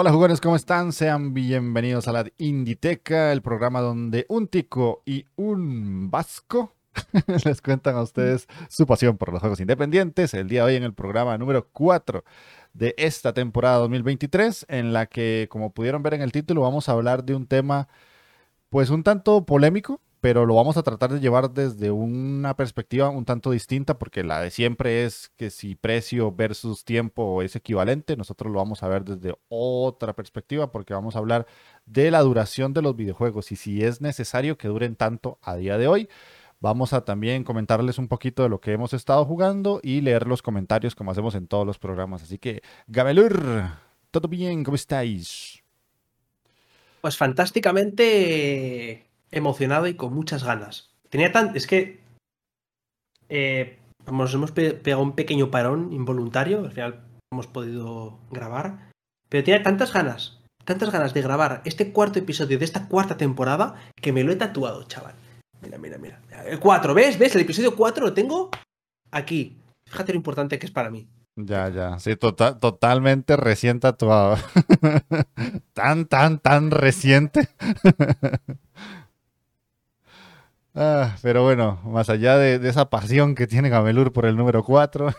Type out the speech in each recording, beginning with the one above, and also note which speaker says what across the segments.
Speaker 1: Hola jugadores, ¿cómo están? Sean bienvenidos a la Inditeca, el programa donde un tico y un vasco les cuentan a ustedes su pasión por los juegos independientes. El día de hoy en el programa número 4 de esta temporada 2023, en la que, como pudieron ver en el título, vamos a hablar de un tema pues un tanto polémico, pero lo vamos a tratar de llevar desde una perspectiva un tanto distinta, porque la de siempre es que si precio versus tiempo es equivalente, nosotros lo vamos a ver desde otra perspectiva, porque vamos a hablar de la duración de los videojuegos y si es necesario que duren tanto a día de hoy. Vamos a también comentarles un poquito de lo que hemos estado jugando y leer los comentarios como hacemos en todos los programas. Así que, Gamelur, ¿todo bien? ¿Cómo estáis?
Speaker 2: Pues fantásticamente emocionado y con muchas ganas. Tenía tan. Es que. Eh, nos hemos pegado un pequeño parón involuntario. Al final hemos podido grabar. Pero tenía tantas ganas, tantas ganas de grabar este cuarto episodio de esta cuarta temporada que me lo he tatuado, chaval. Mira, mira, mira. El 4, ¿ves? ¿Ves? El episodio 4 lo tengo aquí. Fíjate lo importante que es para mí.
Speaker 1: Ya, ya. Sí, tota-, totalmente recién tatuado. tan, tan, tan reciente. ah, pero bueno, más allá de, esa pasión que tiene Gamelur por el número 4.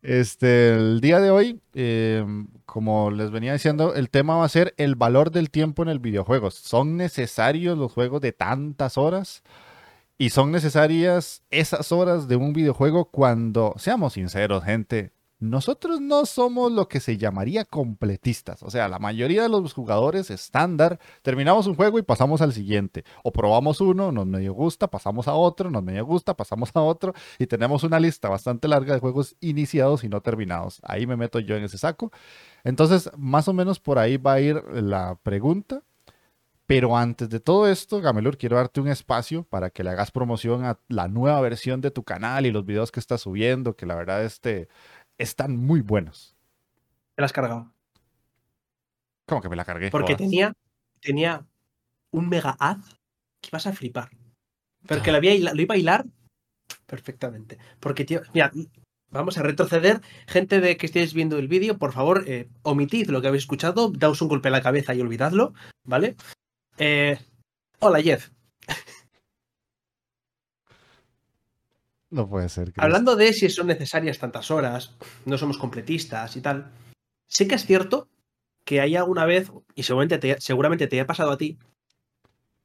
Speaker 1: Este, el día de hoy, eh, como les venía diciendo, el tema va a ser el valor del tiempo en el videojuego. ¿Son necesarios los juegos de tantas horas? Y son necesarias esas horas de un videojuego cuando, seamos sinceros, gente, nosotros no somos lo que se llamaría completistas. O sea, la mayoría de los jugadores estándar terminamos un juego y pasamos al siguiente. O probamos uno, nos medio gusta, pasamos a otro, nos medio gusta, pasamos a otro. Y tenemos una lista bastante larga de juegos iniciados y no terminados. Ahí me meto yo en ese saco. Entonces, más o menos por ahí va a ir la pregunta. Pero antes de todo esto, Gamelur, quiero darte un espacio para que le hagas promoción a la nueva versión de tu canal y los videos que estás subiendo, que la verdad este están muy buenos.
Speaker 2: ¿Te la has cargado?
Speaker 1: ¿Cómo que me la cargué?
Speaker 2: Porque tenía, tenía un mega ad que ibas a flipar. Pero que lo, había, lo iba a hilar perfectamente. Porque, tío, mira, vamos a retroceder. Gente de que estéis viendo el vídeo, por favor, eh, omitid lo que habéis escuchado, daos un golpe en la cabeza y olvidadlo, ¿vale? Eh, hola, Jeff.
Speaker 1: No puede ser.
Speaker 2: Hablando de si son necesarias tantas horas, no somos completistas y tal. Sí que es cierto que hay alguna vez, y seguramente te, seguramente te haya pasado a ti,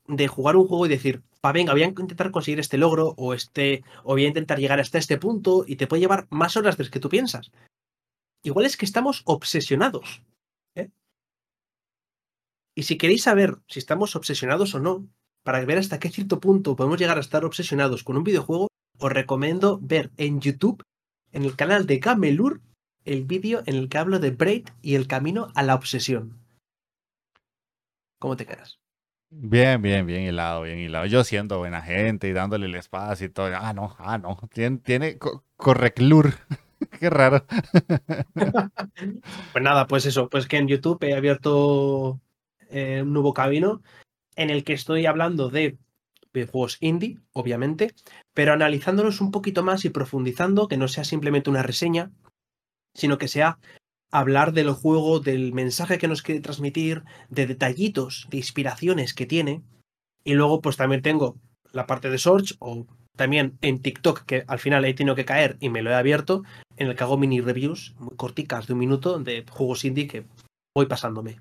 Speaker 2: de jugar un juego y decir, pa, venga, voy a intentar conseguir este logro o este, o voy a intentar llegar hasta este punto y te puede llevar más horas de las que tú piensas. Igual es que estamos obsesionados. ¿eh? Y si queréis saber si estamos obsesionados o no, para ver hasta qué cierto punto podemos llegar a estar obsesionados con un videojuego, os recomiendo ver en YouTube, en el canal de Gamelur, el vídeo en el que hablo de Braid y el camino a la obsesión. ¿Cómo te quedas?
Speaker 1: Bien, bien, bien hilado, bien hilado. Yo siendo buena gente y dándole el espacio y todo. Ah, no, ah, no. Tiene, tiene correclur. Qué raro.
Speaker 2: pues nada, pues eso, pues que en YouTube he abierto eh, un nuevo camino en el que estoy hablando de juegos indie, obviamente, pero analizándolos un poquito más y profundizando, que no sea simplemente una reseña, sino que sea hablar del juego, del mensaje que nos quiere transmitir, de detallitos, de inspiraciones que tiene. Y luego, pues también tengo la parte de Search o también en TikTok, que al final he tenido que caer y me lo he abierto, en el que hago mini reviews muy corticas de un minuto de juegos indie que voy pasándome.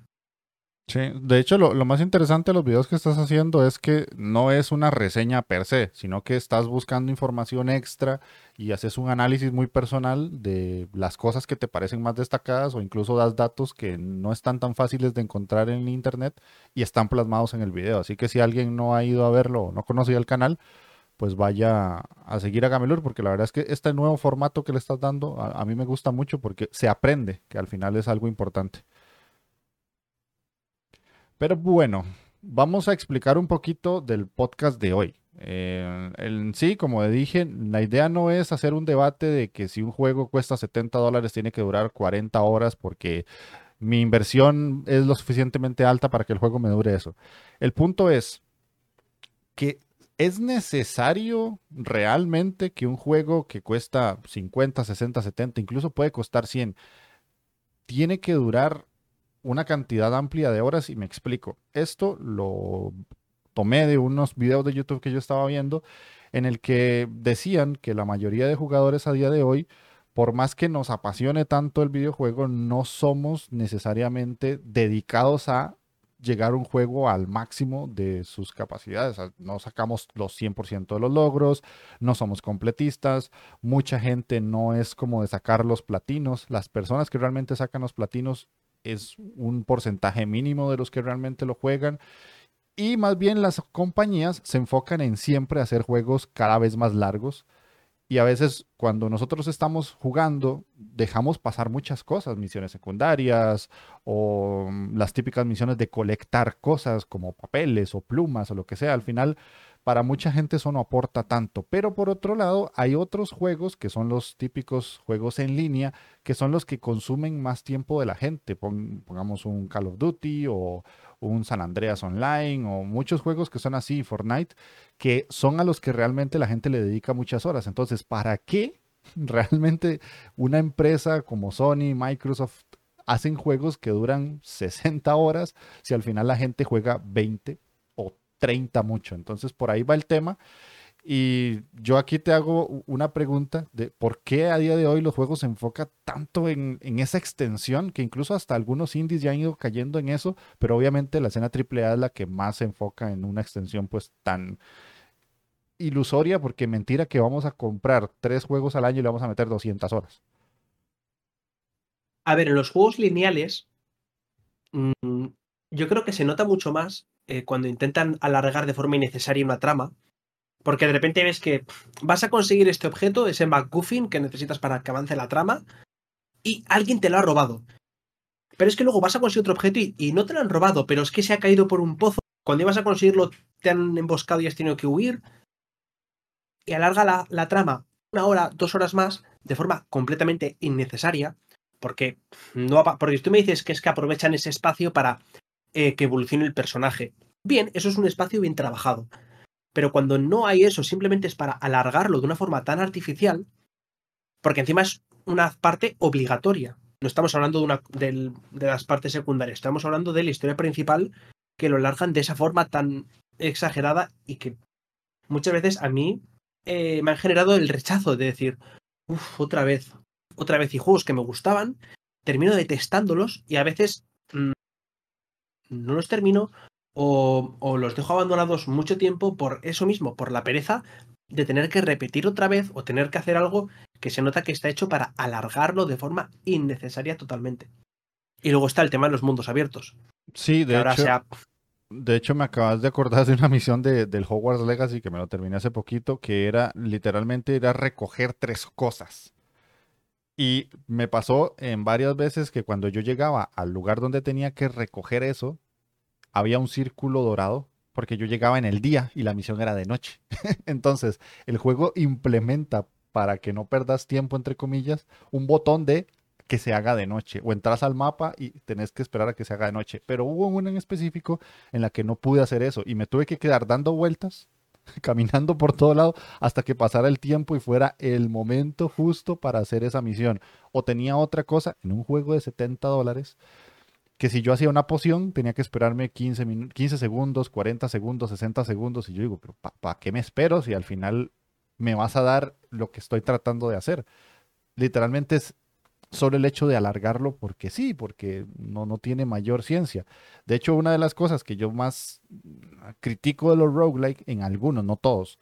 Speaker 1: Sí, de hecho lo, más interesante de los videos que estás haciendo es que no es una reseña per se, sino que estás buscando información extra y haces un análisis muy personal de las cosas que te parecen más destacadas o incluso das datos que no están tan fáciles de encontrar en internet y están plasmados en el video. Así que si alguien no ha ido a verlo o no conocía el canal, pues vaya a seguir a Gamelur, porque la verdad es que este nuevo formato que le estás dando a, a mí me gusta mucho porque se aprende, que al final es algo importante. Pero bueno, vamos a explicar un poquito del podcast de hoy. Eh, en sí, como dije, la idea no es hacer un debate de que si un juego cuesta 70 dólares tiene que durar 40 horas porque mi inversión es lo suficientemente alta para que el juego me dure eso. El punto es que es necesario realmente que un juego que cuesta 50, 60, 70, incluso puede costar 100, tiene que durar una cantidad amplia de horas y me explico. Esto lo tomé de unos videos de YouTube que yo estaba viendo en el que decían que la mayoría de jugadores a día de hoy, por más que nos apasione tanto el videojuego, no somos necesariamente dedicados a llegar un juego al máximo de sus capacidades. No sacamos los 100% de los logros, no somos completistas, mucha gente no es como de sacar los platinos. Las personas que realmente sacan los platinos es un porcentaje mínimo de los que realmente lo juegan. Y más bien las compañías se enfocan en siempre hacer juegos cada vez más largos. Y a veces cuando nosotros estamos jugando, dejamos pasar muchas cosas, misiones secundarias o mm, las típicas misiones de colectar cosas como papeles o plumas o lo que sea. Al final para mucha gente eso no aporta tanto, pero por otro lado hay otros juegos que son los típicos juegos en línea, que son los que consumen más tiempo de la gente. pongamos un Call of Duty o un San Andreas Online o muchos juegos que son así, Fortnite, que son a los que realmente la gente le dedica muchas horas. Entonces, ¿para qué realmente una empresa como Sony, Microsoft hacen juegos que duran 60 horas si al final la gente juega 20 30 mucho. Entonces por ahí va el tema. Y yo aquí te hago una pregunta de por qué a día de hoy los juegos se enfocan tanto en, esa extensión, que incluso hasta algunos indies ya han ido cayendo en eso, pero obviamente la escena AAA es la que más se enfoca en una extensión pues tan ilusoria, porque mentira que vamos a comprar tres juegos al año y le vamos a meter 200 horas.
Speaker 2: A ver, en los juegos lineales, mm, yo creo que se nota mucho más eh, cuando intentan alargar de forma innecesaria una trama, porque de repente ves que vas a conseguir este objeto, ese MacGuffin que necesitas para que avance la trama, y alguien te lo ha robado. Pero es que luego vas a conseguir otro objeto y, no te lo han robado, pero es que se ha caído por un pozo. Cuando ibas a conseguirlo, te han emboscado y has tenido que huir. Y alarga la, la trama una hora, dos horas más, de forma completamente innecesaria, porque no porque tú me dices que es que aprovechan ese espacio para eh, que evolucione el personaje. Bien, eso es un espacio bien trabajado. Pero cuando no hay eso, simplemente es para alargarlo de una forma tan artificial, porque encima es una parte obligatoria. No estamos hablando de, una, de, las partes secundarias, estamos hablando de la historia principal que lo largan de esa forma tan exagerada y que muchas veces a mí eh, me han generado el rechazo de decir, uff, otra vez, otra vez, y juegos que me gustaban, termino detestándolos y a veces mm, no los termino o, los dejo abandonados mucho tiempo por eso mismo, por la pereza de tener que repetir otra vez o tener que hacer algo que se nota que está hecho para alargarlo de forma innecesaria totalmente. Y luego está el tema de los mundos abiertos.
Speaker 1: Sí, de hecho. De hecho, me acabas de acordar de una misión de, del Hogwarts Legacy que me lo terminé hace poquito, que era literalmente era recoger tres cosas. Y me pasó en varias veces que cuando yo llegaba al lugar donde tenía que recoger eso, había un círculo dorado porque yo llegaba en el día y la misión era de noche. Entonces, el juego implementa para que no perdas tiempo, entre comillas, un botón de que se haga de noche. O entras al mapa y tenés que esperar a que se haga de noche. Pero hubo una en específico en la que no pude hacer eso y me tuve que quedar dando vueltas caminando por todo lado hasta que pasara el tiempo y fuera el momento justo para hacer esa misión. O tenía otra cosa en un juego de 70 dólares que si yo hacía una poción tenía que esperarme 15, 15 segundos, 40 segundos, 60 segundos y yo digo, pero ¿para qué me espero si al final me vas a dar lo que estoy tratando de hacer? Literalmente es solo el hecho de alargarlo porque sí, porque no, no tiene mayor ciencia. De hecho, una de las cosas que yo más critico de los roguelike, en algunos, no todos,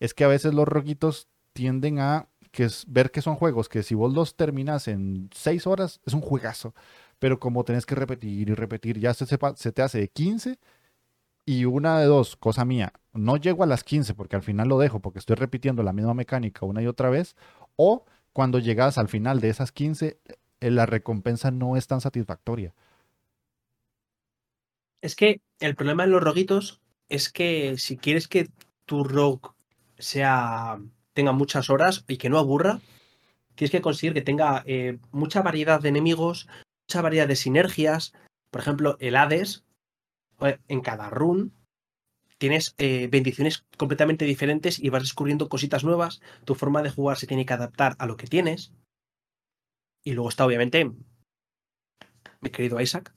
Speaker 1: es que a veces los roguitos tienden a que es, ver que son juegos que si vos los terminas en seis horas, es un juegazo. Pero como tenés que repetir y repetir, ya se, se te hace de 15 y una de dos, cosa mía, no llego a las 15 porque al final lo dejo porque estoy repitiendo la misma mecánica una y otra vez, o cuando llegas al final de esas 15, eh, la recompensa no es tan satisfactoria.
Speaker 2: Es que el problema en los roguitos es que si quieres que tu rogue sea tenga muchas horas y que no aburra, tienes que conseguir que tenga eh, mucha variedad de enemigos, mucha variedad de sinergias. Por ejemplo, el Hades, eh, en cada run tienes eh, bendiciones completamente diferentes y vas descubriendo cositas nuevas. Tu forma de jugar se tiene que adaptar a lo que tienes. Y luego está, obviamente, mi querido Isaac,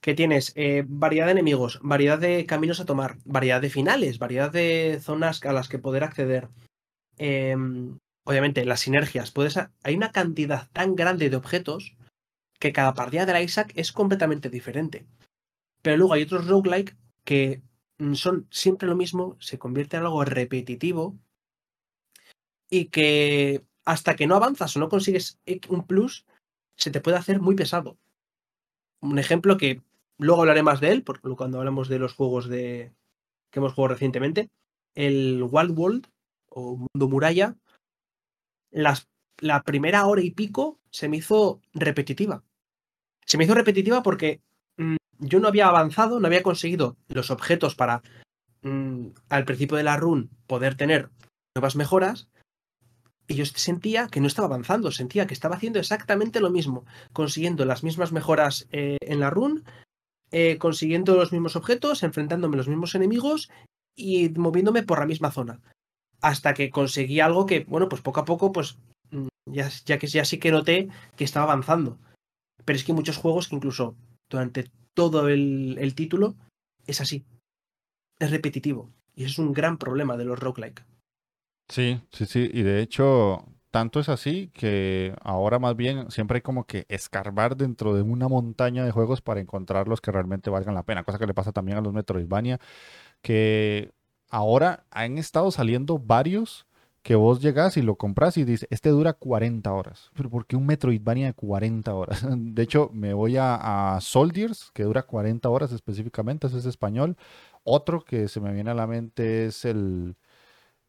Speaker 2: que tienes eh, variedad de enemigos, variedad de caminos a tomar, variedad de finales, variedad de zonas a las que poder acceder. Em, obviamente, las sinergias. Hay una cantidad tan grande de objetos que cada partida de Isaac es completamente diferente. Pero luego hay otros roguelike que mm, son siempre lo mismo, se convierte en algo repetitivo y que hasta que no avanzas o no consigues un plus, se te puede hacer muy pesado. Un ejemplo que Luego hablaré más de él, porque cuando hablamos de los juegos de que hemos jugado recientemente. El Wild World o Mundo Muralla, las, la primera hora y pico se me hizo repetitiva. Se me hizo repetitiva porque mm, yo no había avanzado, no había conseguido los objetos para mm, al principio de la run poder tener nuevas mejoras. Y yo sentía que no estaba avanzando, sentía que estaba haciendo exactamente lo mismo, consiguiendo las mismas mejoras eh, en la run, eh, consiguiendo los mismos objetos, enfrentándome a los mismos enemigos y moviéndome por la misma zona. Hasta que conseguí algo que, bueno, pues poco a poco, pues ya, ya que ya sí que noté que estaba avanzando. Pero es que hay muchos juegos que incluso durante todo el, el título es así. Es repetitivo. Y es un gran problema de los roguelike.
Speaker 1: Sí, sí, sí. Y de hecho, tanto es así que ahora más bien siempre hay como que escarbar dentro de una montaña de juegos para encontrar los que realmente valgan la pena. Cosa que le pasa también a los Metroidvania, que ahora han estado saliendo varios que vos llegás y lo compras y dices, este dura 40 horas. Pero ¿por qué un Metroidvania de 40 horas? De hecho, me voy a, a Soldiers, que dura 40 horas específicamente, ese es español. Otro que se me viene a la mente es el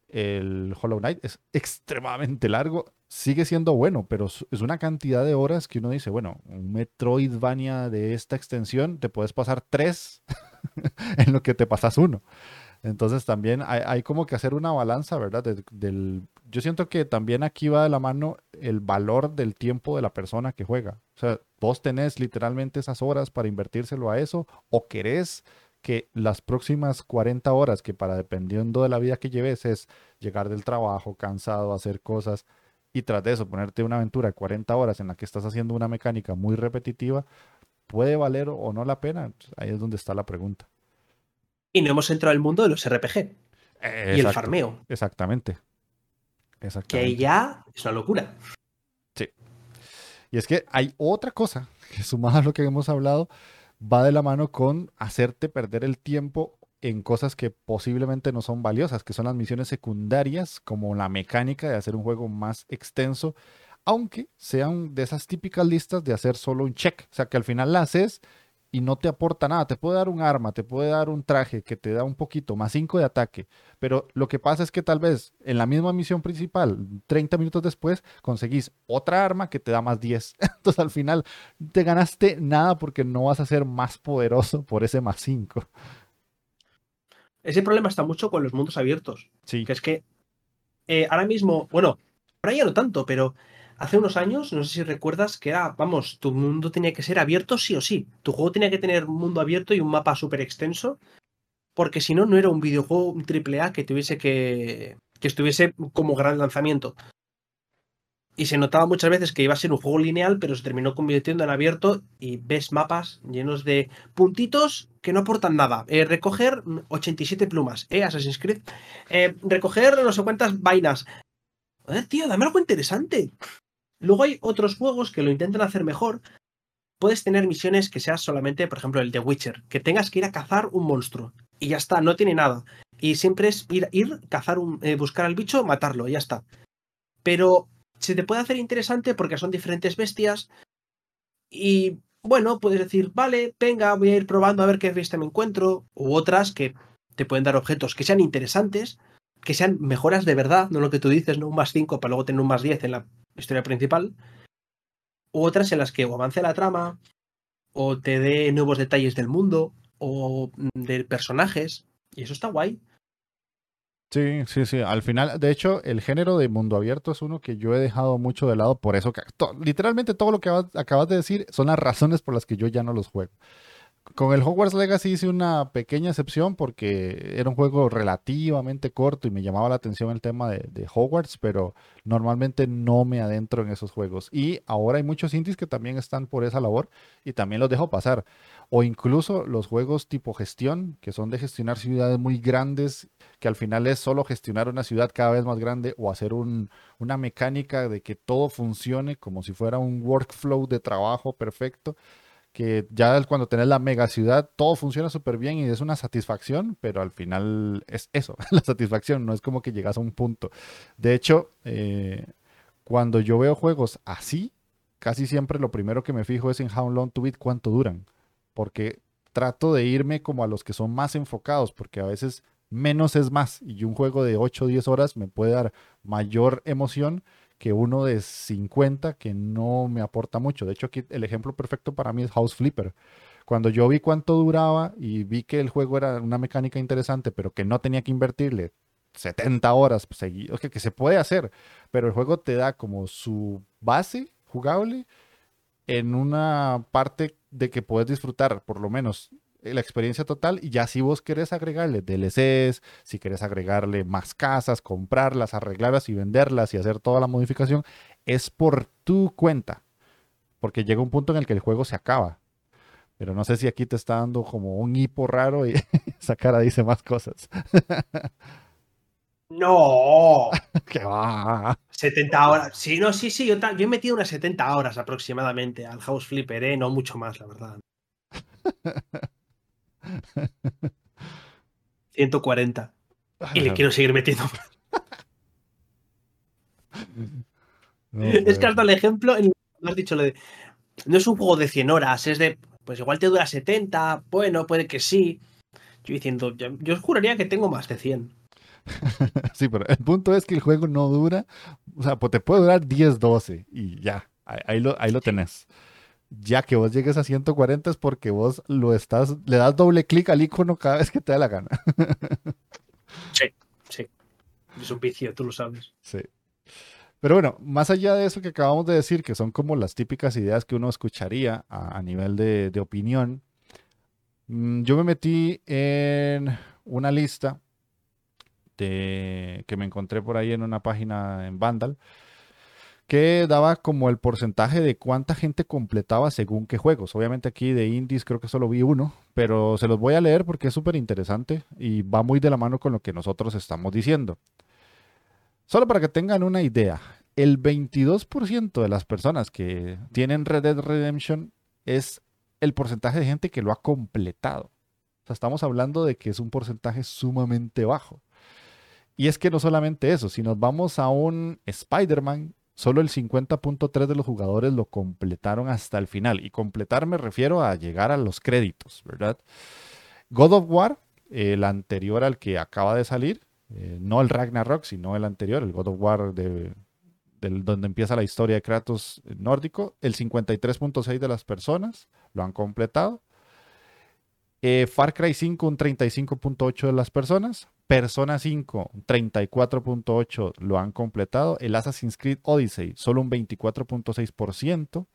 Speaker 1: el Hollow Knight es extremadamente largo, sigue siendo bueno, pero es una cantidad de horas que uno dice, bueno, un Metroidvania de esta extensión te puedes pasar tres en lo que te pasas uno. Entonces también hay, como que hacer una balanza, ¿verdad? del, yo siento que también aquí va de la mano el valor del tiempo de la persona que juega. O sea, vos tenés literalmente esas horas para invertírselo a eso o querés que las próximas 40 horas, que para dependiendo de la vida que lleves, es llegar del trabajo cansado, hacer cosas, y tras de eso ponerte una aventura de 40 horas en la que estás haciendo una mecánica muy repetitiva, ¿puede valer o no la pena? Ahí es donde está la pregunta.
Speaker 2: Y no hemos entrado al mundo de los RPG y el farmeo.
Speaker 1: Exactamente.
Speaker 2: exactamente. Que ya es una locura.
Speaker 1: Sí. Y es que hay otra cosa que sumada a lo que hemos hablado, va de la mano con hacerte perder el tiempo en cosas que posiblemente no son valiosas, que son las misiones secundarias, como la mecánica de hacer un juego más extenso, aunque sean de esas típicas listas de hacer solo un check, o sea que al final la haces y no te aporta nada. Te puede dar un arma, te puede dar un traje que te da un poquito, más 5 de ataque. Pero lo que pasa es que tal vez en la misma misión principal, 30 minutos después, conseguís otra arma que te da más 10. Entonces al final te ganaste nada porque no vas a ser más poderoso por ese más 5.
Speaker 2: Ese problema está mucho con los mundos abiertos.
Speaker 1: Sí.
Speaker 2: Que es que eh, ahora mismo, bueno, ahora ya no tanto, pero hace unos años, no sé si recuerdas, que era, vamos, tu mundo tenía que ser abierto sí o sí. Tu juego tenía que tener un mundo abierto y un mapa súper extenso, porque si no, no era un videojuego un triple A que tuviese que, que estuviese como gran lanzamiento. Y se notaba muchas veces que iba a ser un juego lineal, pero se terminó convirtiendo en abierto y ves mapas llenos de puntitos que no aportan nada. Eh, recoger 87 plumas, ¿eh? Assassin's Creed. Eh, recoger no sé cuántas vainas. Joder, tío, dame algo interesante. Luego hay otros juegos que lo intentan hacer mejor. Puedes tener misiones que seas solamente, por ejemplo, el de Witcher, que tengas que ir a cazar un monstruo. Y ya está, no tiene nada. Y siempre es ir, ir cazar un, eh, buscar al bicho, matarlo, y ya está. Pero se te puede hacer interesante porque son diferentes bestias. Y bueno, puedes decir, vale, venga, voy a ir probando a ver qué bestia me encuentro. U otras que te pueden dar objetos que sean interesantes, que sean mejoras de verdad, no lo que tú dices, no un más 5 para luego tener un más 10 en la historia principal, u otras en las que o avance la trama, o te dé nuevos detalles del mundo, o de personajes, y eso está guay.
Speaker 1: Sí, sí, sí. Al final, de hecho, el género de mundo abierto es uno que yo he dejado mucho de lado, por eso que literalmente todo lo que acabas de decir son las razones por las que yo ya no los juego. Con el Hogwarts Legacy hice una pequeña excepción porque era un juego relativamente corto y me llamaba la atención el tema de, Hogwarts, pero normalmente no me adentro en esos juegos. Y ahora hay muchos indies que también están por esa labor y también los dejo pasar. O incluso los juegos tipo gestión, que son de gestionar ciudades muy grandes, que al final es solo gestionar una ciudad cada vez más grande o hacer una mecánica de que todo funcione como si fuera un workflow de trabajo perfecto que ya cuando tenés la mega ciudad todo funciona súper bien y es una satisfacción, pero al final es eso, la satisfacción, no es como que llegas a un punto. De hecho, eh, cuando yo veo juegos así, casi siempre lo primero que me fijo es en how long to beat, cuánto duran, porque trato de irme como a los que son más enfocados, porque a veces menos es más y un juego de 8 o 10 horas me puede dar mayor emoción que uno de 50 que no me aporta mucho. De hecho, aquí el ejemplo perfecto para mí es House Flipper. Cuando yo vi cuánto duraba y vi que el juego era una mecánica interesante, pero que no tenía que invertirle 70 horas pues, seguidas, que, que se puede hacer, pero el juego te da como su base jugable en una parte de que puedes disfrutar por lo menos la experiencia total y ya si vos querés agregarle DLCs, si querés agregarle más casas, comprarlas, arreglarlas y venderlas y hacer toda la modificación, es por tu cuenta. Porque llega un punto en el que el juego se acaba. Pero no sé si aquí te está dando como un hipo raro y esa cara dice más cosas.
Speaker 2: No.
Speaker 1: ¿Qué va?
Speaker 2: 70 horas. Sí, no, sí, sí. Yo, yo, he metido unas 70 horas aproximadamente al House Flipper, ¿eh? No mucho más, la verdad. 140. Y le quiero seguir metiendo. es que hasta el ejemplo, has dicho lo de. No es un juego de 100 horas, es de. Pues igual te dura 70, bueno, puede que sí. Yo diciendo, yo, os juraría que tengo más de 100.
Speaker 1: sí, pero el punto es que el juego no dura. O sea, pues te puede durar 10, 12 y ya. Ahí, lo, ahí lo tenés ya que vos llegues a 140 es porque vos lo estás, le das doble clic al icono cada vez que te da la gana.
Speaker 2: sí, sí. Es un vicio, tú lo sabes.
Speaker 1: Sí. Pero bueno, más allá de eso que acabamos de decir, que son como las típicas ideas que uno escucharía a, nivel de, de opinión, mm, yo me metí en una lista de, que me encontré por ahí en una página en Vandal que daba como el porcentaje de cuánta gente completaba según qué juegos. Obviamente aquí de indies creo que solo vi uno, pero se los voy a leer porque es súper interesante y va muy de la mano con lo que nosotros estamos diciendo. Solo para que tengan una idea, el 22% de las personas que tienen Red Dead Redemption es el porcentaje de gente que lo ha completado. O sea, estamos hablando de que es un porcentaje sumamente bajo. Y es que no solamente eso, si nos vamos a un Spider-Man, solo el 50.3 de los jugadores lo completaron hasta el final. Y completar me refiero a llegar a los créditos, ¿verdad? God of War, el anterior al que acaba de salir, eh, no el Ragnarok, sino el anterior, el God of War de, donde empieza la historia de Kratos nórdico, el 53.6 de las personas lo han completado. Eh, Far Cry 5, un 35.8 de las personas. Persona 5, 34.8 lo han completado. El Assassin's Creed Odyssey, solo un 24.6%.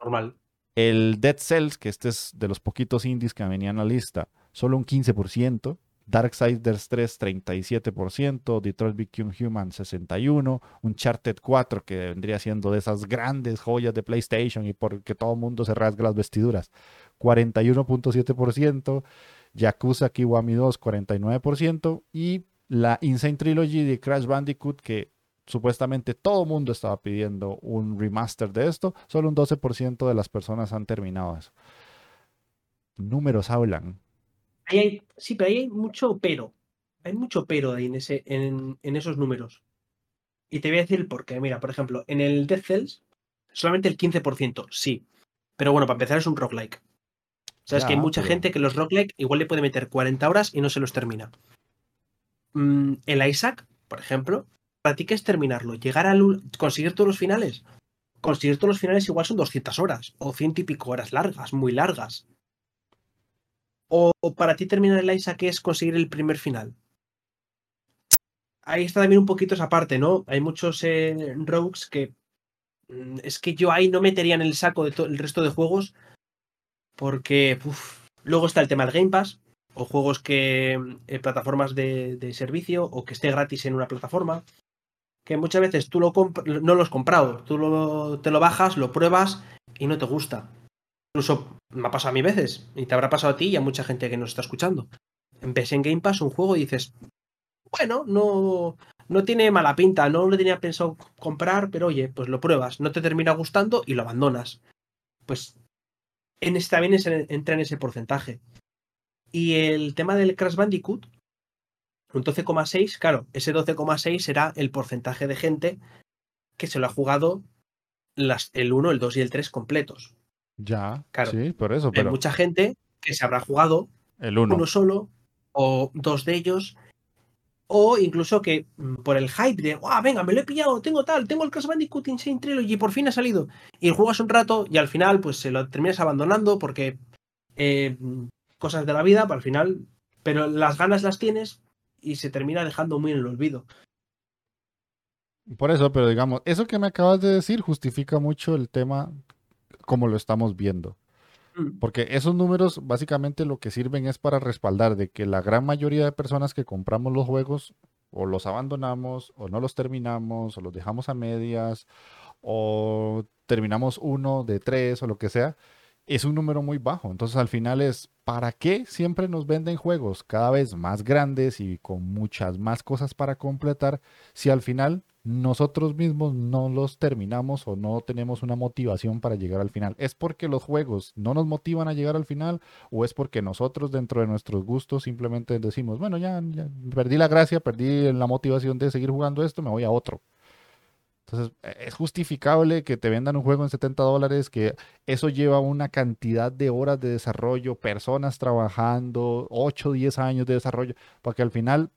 Speaker 2: Normal.
Speaker 1: El Dead Cells, que este es de los poquitos indies que venían a la lista, solo un 15%. Darksiders 3, 37%, Detroit Become Human, 61%, Uncharted 4, que vendría siendo de esas grandes joyas de PlayStation y porque todo el mundo se rasga las vestiduras, 41.7%. Yakuza Kiwami 2 49% y la Insane Trilogy de Crash Bandicoot que supuestamente todo mundo estaba pidiendo un remaster de esto, solo un 12% de las personas han terminado eso. Números hablan.
Speaker 2: sí, pero ahí hay mucho pero. Hay mucho pero ahí en, ese, en, esos números. Y te voy a decir por qué. Mira, por ejemplo, en el Death Cells, solamente el 15%, sí. Pero bueno, para empezar es un roguelike. Sea, es que hay mucha
Speaker 1: pero-
Speaker 2: gente que los roguelike igual le puede meter 40 horas y no se los termina. Mm, el Isaac, por ejemplo, para ti qué es terminarlo, llegar a conseguir todos los finales. Conseguir todos los finales igual son 200 horas o ciento y pico horas largas, muy largas. O, o para ti terminar el Isaac es conseguir el primer final. Ahí está también un poquito esa parte, ¿no? Hay muchos eh, rogues que mm, es que yo ahí no metería en el saco de el resto de juegos porque luego está el tema del Game Pass o juegos que eh, plataformas de, de, servicio o que esté gratis en una plataforma que muchas veces tú lo no lo has comprado, tú lo, te lo bajas, lo pruebas y no te gusta. Incluso me ha pasado a mí veces y te habrá pasado a ti y a mucha gente que nos está escuchando. Empecé en Game Pass un juego y dices, bueno, no, no tiene mala pinta, no lo tenía pensado comprar, pero oye, pues lo pruebas, no te termina gustando y lo abandonas. Pues en este también es, entra en ese porcentaje. Y el tema del Crash Bandicoot, un 12,6, claro, ese 12,6 será el porcentaje de gente que se lo ha jugado las, el 1, el 2 y el 3 completos.
Speaker 1: Ya,
Speaker 2: Claro.
Speaker 1: sí, por eso, pero
Speaker 2: Hay mucha gente que se habrá jugado
Speaker 1: el uno.
Speaker 2: uno solo o dos de ellos o incluso que mm, por el hype de, ¡guau! Venga, me lo he pillado, tengo tal, tengo el Crash Bandicoot Insane Trilogy y por fin ha salido. Y juegas un rato y al final, pues se lo terminas abandonando porque eh, cosas de la vida, al final, pero las ganas las tienes y se termina dejando muy en el olvido.
Speaker 1: Por eso, pero digamos, eso que me acabas de decir justifica mucho el tema como lo estamos viendo. Porque esos números básicamente lo que sirven es para respaldar de que la gran mayoría de personas que compramos los juegos o los abandonamos o no los terminamos o los dejamos a medias o terminamos uno de tres o lo que sea, es un número muy bajo. Entonces al final es, ¿para qué siempre nos venden juegos cada vez más grandes y con muchas más cosas para completar si al final nosotros mismos no los terminamos o no tenemos una motivación para llegar al final. ¿Es porque los juegos no nos motivan a llegar al final o es porque nosotros dentro de nuestros gustos simplemente decimos, bueno, ya, ya perdí la gracia, perdí la motivación de seguir jugando esto, me voy a otro? Entonces, e, es justificable que te vendan un juego en 70 dólares, que eso lleva una cantidad de horas de desarrollo, personas trabajando, 8, 10 años de desarrollo, para que al final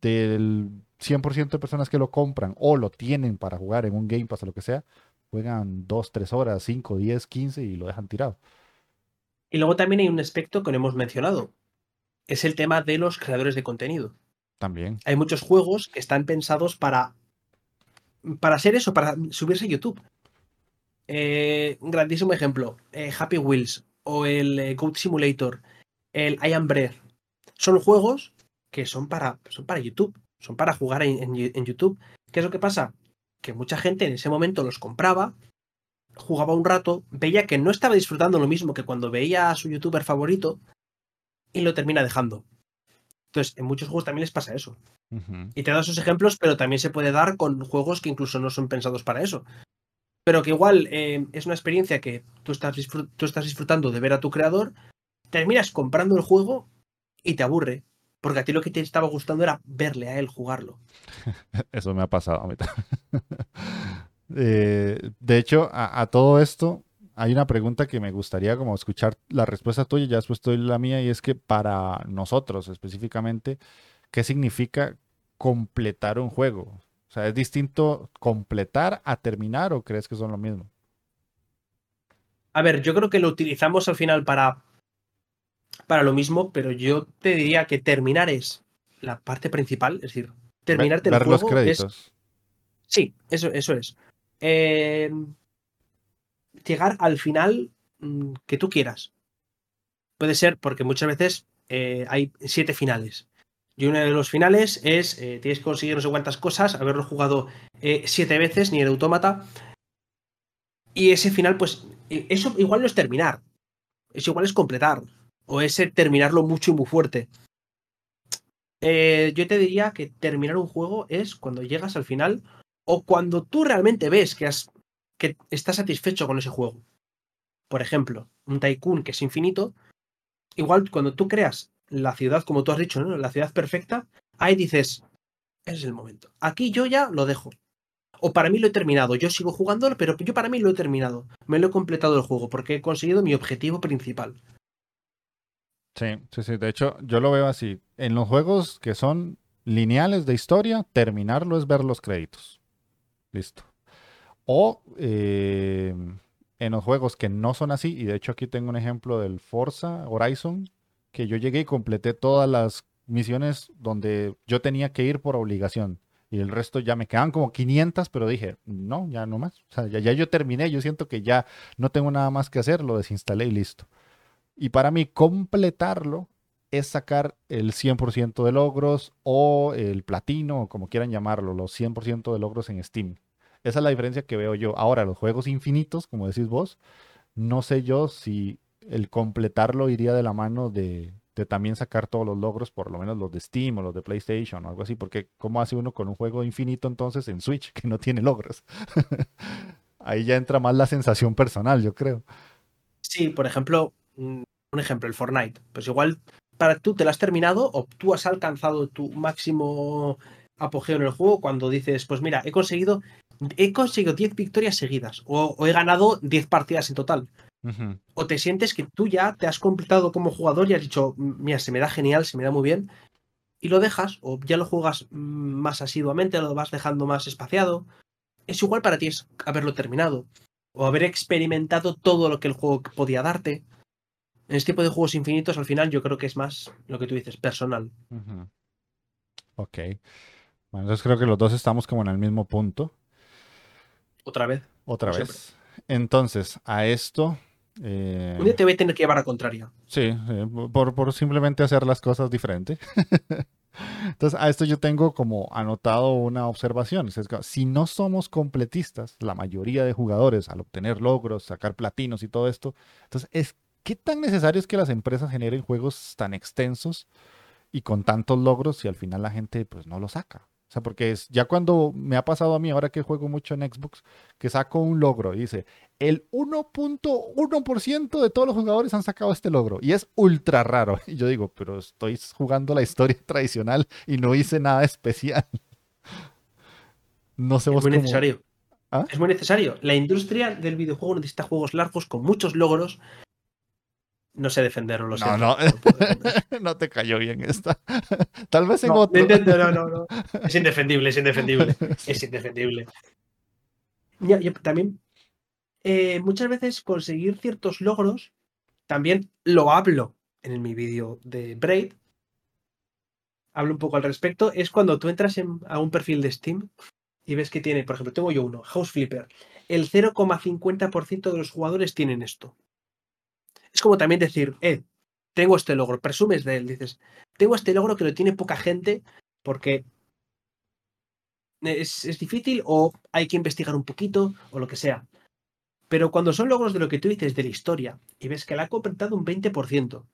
Speaker 1: del 100% de personas que lo compran o lo tienen para jugar en un Game Pass o lo que sea, juegan 2, 3 horas, 5, 10, 15 y lo dejan tirado.
Speaker 2: Y luego también hay un aspecto que no hemos mencionado. Es el tema de los creadores de contenido.
Speaker 1: También.
Speaker 2: Hay muchos juegos que están pensados para, para ser eso, para subirse a YouTube. Eh, un grandísimo ejemplo, eh, Happy Wheels o el eh, Goat Simulator, el I Am Breath. Son juegos que son para, son para YouTube, son para jugar en, en, en YouTube. ¿Qué es lo que pasa? Que mucha gente en ese momento los compraba, jugaba un rato, veía que no estaba disfrutando lo mismo que cuando veía a su youtuber favorito y lo termina dejando. Entonces, en muchos juegos también les pasa eso.
Speaker 1: Uh -huh.
Speaker 2: Y te doy esos ejemplos, pero también se puede dar con juegos que incluso no son pensados para eso. Pero que igual eh, es una experiencia que tú estás, tú estás disfrutando de ver a tu creador, terminas comprando el juego y te aburre. Porque a ti lo que te estaba gustando era verle a él jugarlo.
Speaker 1: Eso me ha pasado a mí. eh, de hecho, a, a, todo esto hay una pregunta que me gustaría como escuchar la respuesta tuya, ya después doy la mía, y es que para nosotros específicamente, ¿qué significa completar un juego? O sea, ¿es distinto completar a terminar o crees que son lo mismo?
Speaker 2: A ver, yo creo que lo utilizamos al final para, para lo mismo, pero yo te diría que terminar es la parte principal, es decir, terminarte
Speaker 1: ver,
Speaker 2: el juego
Speaker 1: los créditos.
Speaker 2: es Sí, eso, eso es. Eh, llegar al final mm, que tú quieras. Puede ser porque muchas veces eh, hay siete finales. Y uno de los finales es, eh, tienes que conseguir no sé cuántas cosas, haberlo jugado siete veces, ni el autómata. Y ese final, pues, eso igual no es terminar. Eso igual es completar. O es terminarlo mucho y muy fuerte. Eh, yo te diría que terminar un juego es cuando llegas al final o cuando tú realmente ves que, has, que estás satisfecho con ese juego. Por ejemplo, un Tycoon que es infinito, igual cuando tú creas la ciudad, como tú has dicho, ¿no? la ciudad perfecta, ahí dices, ese es el momento. Aquí yo ya lo dejo. O para mí lo he terminado, yo sigo jugándolo, pero yo para mí lo he terminado. Me lo he completado el juego porque he conseguido mi objetivo principal.
Speaker 1: Sí, sí, sí. De hecho, yo lo veo así. En los juegos que son lineales de historia, terminarlo es ver los créditos. Listo. O eh, en los juegos que no son así, y de hecho aquí tengo un ejemplo del Forza Horizon, que yo llegué y completé todas las misiones donde yo tenía que ir por obligación. Y el resto ya me quedaban como 500, pero dije, no, ya no más. O sea, ya, ya yo terminé, yo siento que ya no tengo nada más que hacer, lo desinstalé y listo. Y para mí completarlo es sacar el 100% de logros o el platino, o como quieran llamarlo, los 100% de logros en Steam. Esa es la diferencia que veo yo. Ahora, los juegos infinitos, como decís vos, no sé yo si el completarlo iría de la mano de, de también sacar todos los logros, por lo menos los de Steam o los de PlayStation o algo así, porque ¿cómo hace uno con un juego infinito entonces en Switch que no tiene logros? Ahí ya entra más la sensación personal, yo creo.
Speaker 2: Sí, por ejemplo, un ejemplo, el Fortnite. Pues igual para tú te lo has terminado o tú has alcanzado tu máximo apogeo en el juego cuando dices, pues mira, he conseguido he conseguido 10 victorias seguidas o, o he ganado 10 partidas en total. O te sientes que tú ya te has completado como jugador y has dicho, mira, se me da genial, se me da muy bien, y lo dejas, o ya lo juegas mm, más asiduamente, lo vas dejando más espaciado, es igual para ti es haberlo terminado, o haber experimentado todo lo que el juego podía darte. En este tipo de juegos infinitos, al final, yo creo que es más lo que tú dices, personal.
Speaker 1: Ok. Bueno, entonces creo que los dos estamos como en el mismo punto.
Speaker 2: Otra vez.
Speaker 1: Otra vez. Entonces, a esto. eh,
Speaker 2: Un día te voy a tener que llevar a contraria.
Speaker 1: Sí, por, por simplemente hacer las cosas diferente. Entonces, a esto yo tengo como anotado una observación. Si no somos completistas, la mayoría de jugadores al obtener logros, sacar platinos y todo esto, entonces, es, ¿qué tan necesario es que las empresas generen juegos tan extensos y con tantos logros si al final la gente pues no lo saca? O sea, porque es, ya cuando me ha pasado a mí, ahora que juego mucho en Xbox, que saco un logro y dice, el 1.1% de todos los jugadores han sacado este logro y es ultra raro. Y yo digo, pero estoy jugando la historia tradicional y no hice nada especial. No sé
Speaker 2: Es
Speaker 1: vos
Speaker 2: muy
Speaker 1: cómo-
Speaker 2: necesario.
Speaker 1: ¿Ah?
Speaker 2: Es muy necesario. La industria del videojuego necesita juegos largos con muchos logros. No sé defenderlo, lo
Speaker 1: No,
Speaker 2: siento,
Speaker 1: no.
Speaker 2: defender.
Speaker 1: no te cayó bien esta. Tal vez en
Speaker 2: No,
Speaker 1: otro.
Speaker 2: no, no, no, no. Es indefendible, es indefendible. Es indefendible. Yo también, eh, muchas veces conseguir ciertos logros, también lo hablo en mi vídeo de Braid. Hablo un poco al respecto. Es cuando tú entras en- a un perfil de Steam y ves que tiene, por ejemplo, tengo yo uno, House Flipper. El 0,50% de los jugadores tienen esto. Es como también decir, eh, tengo este logro, presumes de él, dices, tengo este logro que lo tiene poca gente porque es, es difícil o hay que investigar un poquito o lo que sea. Pero cuando son logros de lo que tú dices de la historia y ves que la ha completado un 20%,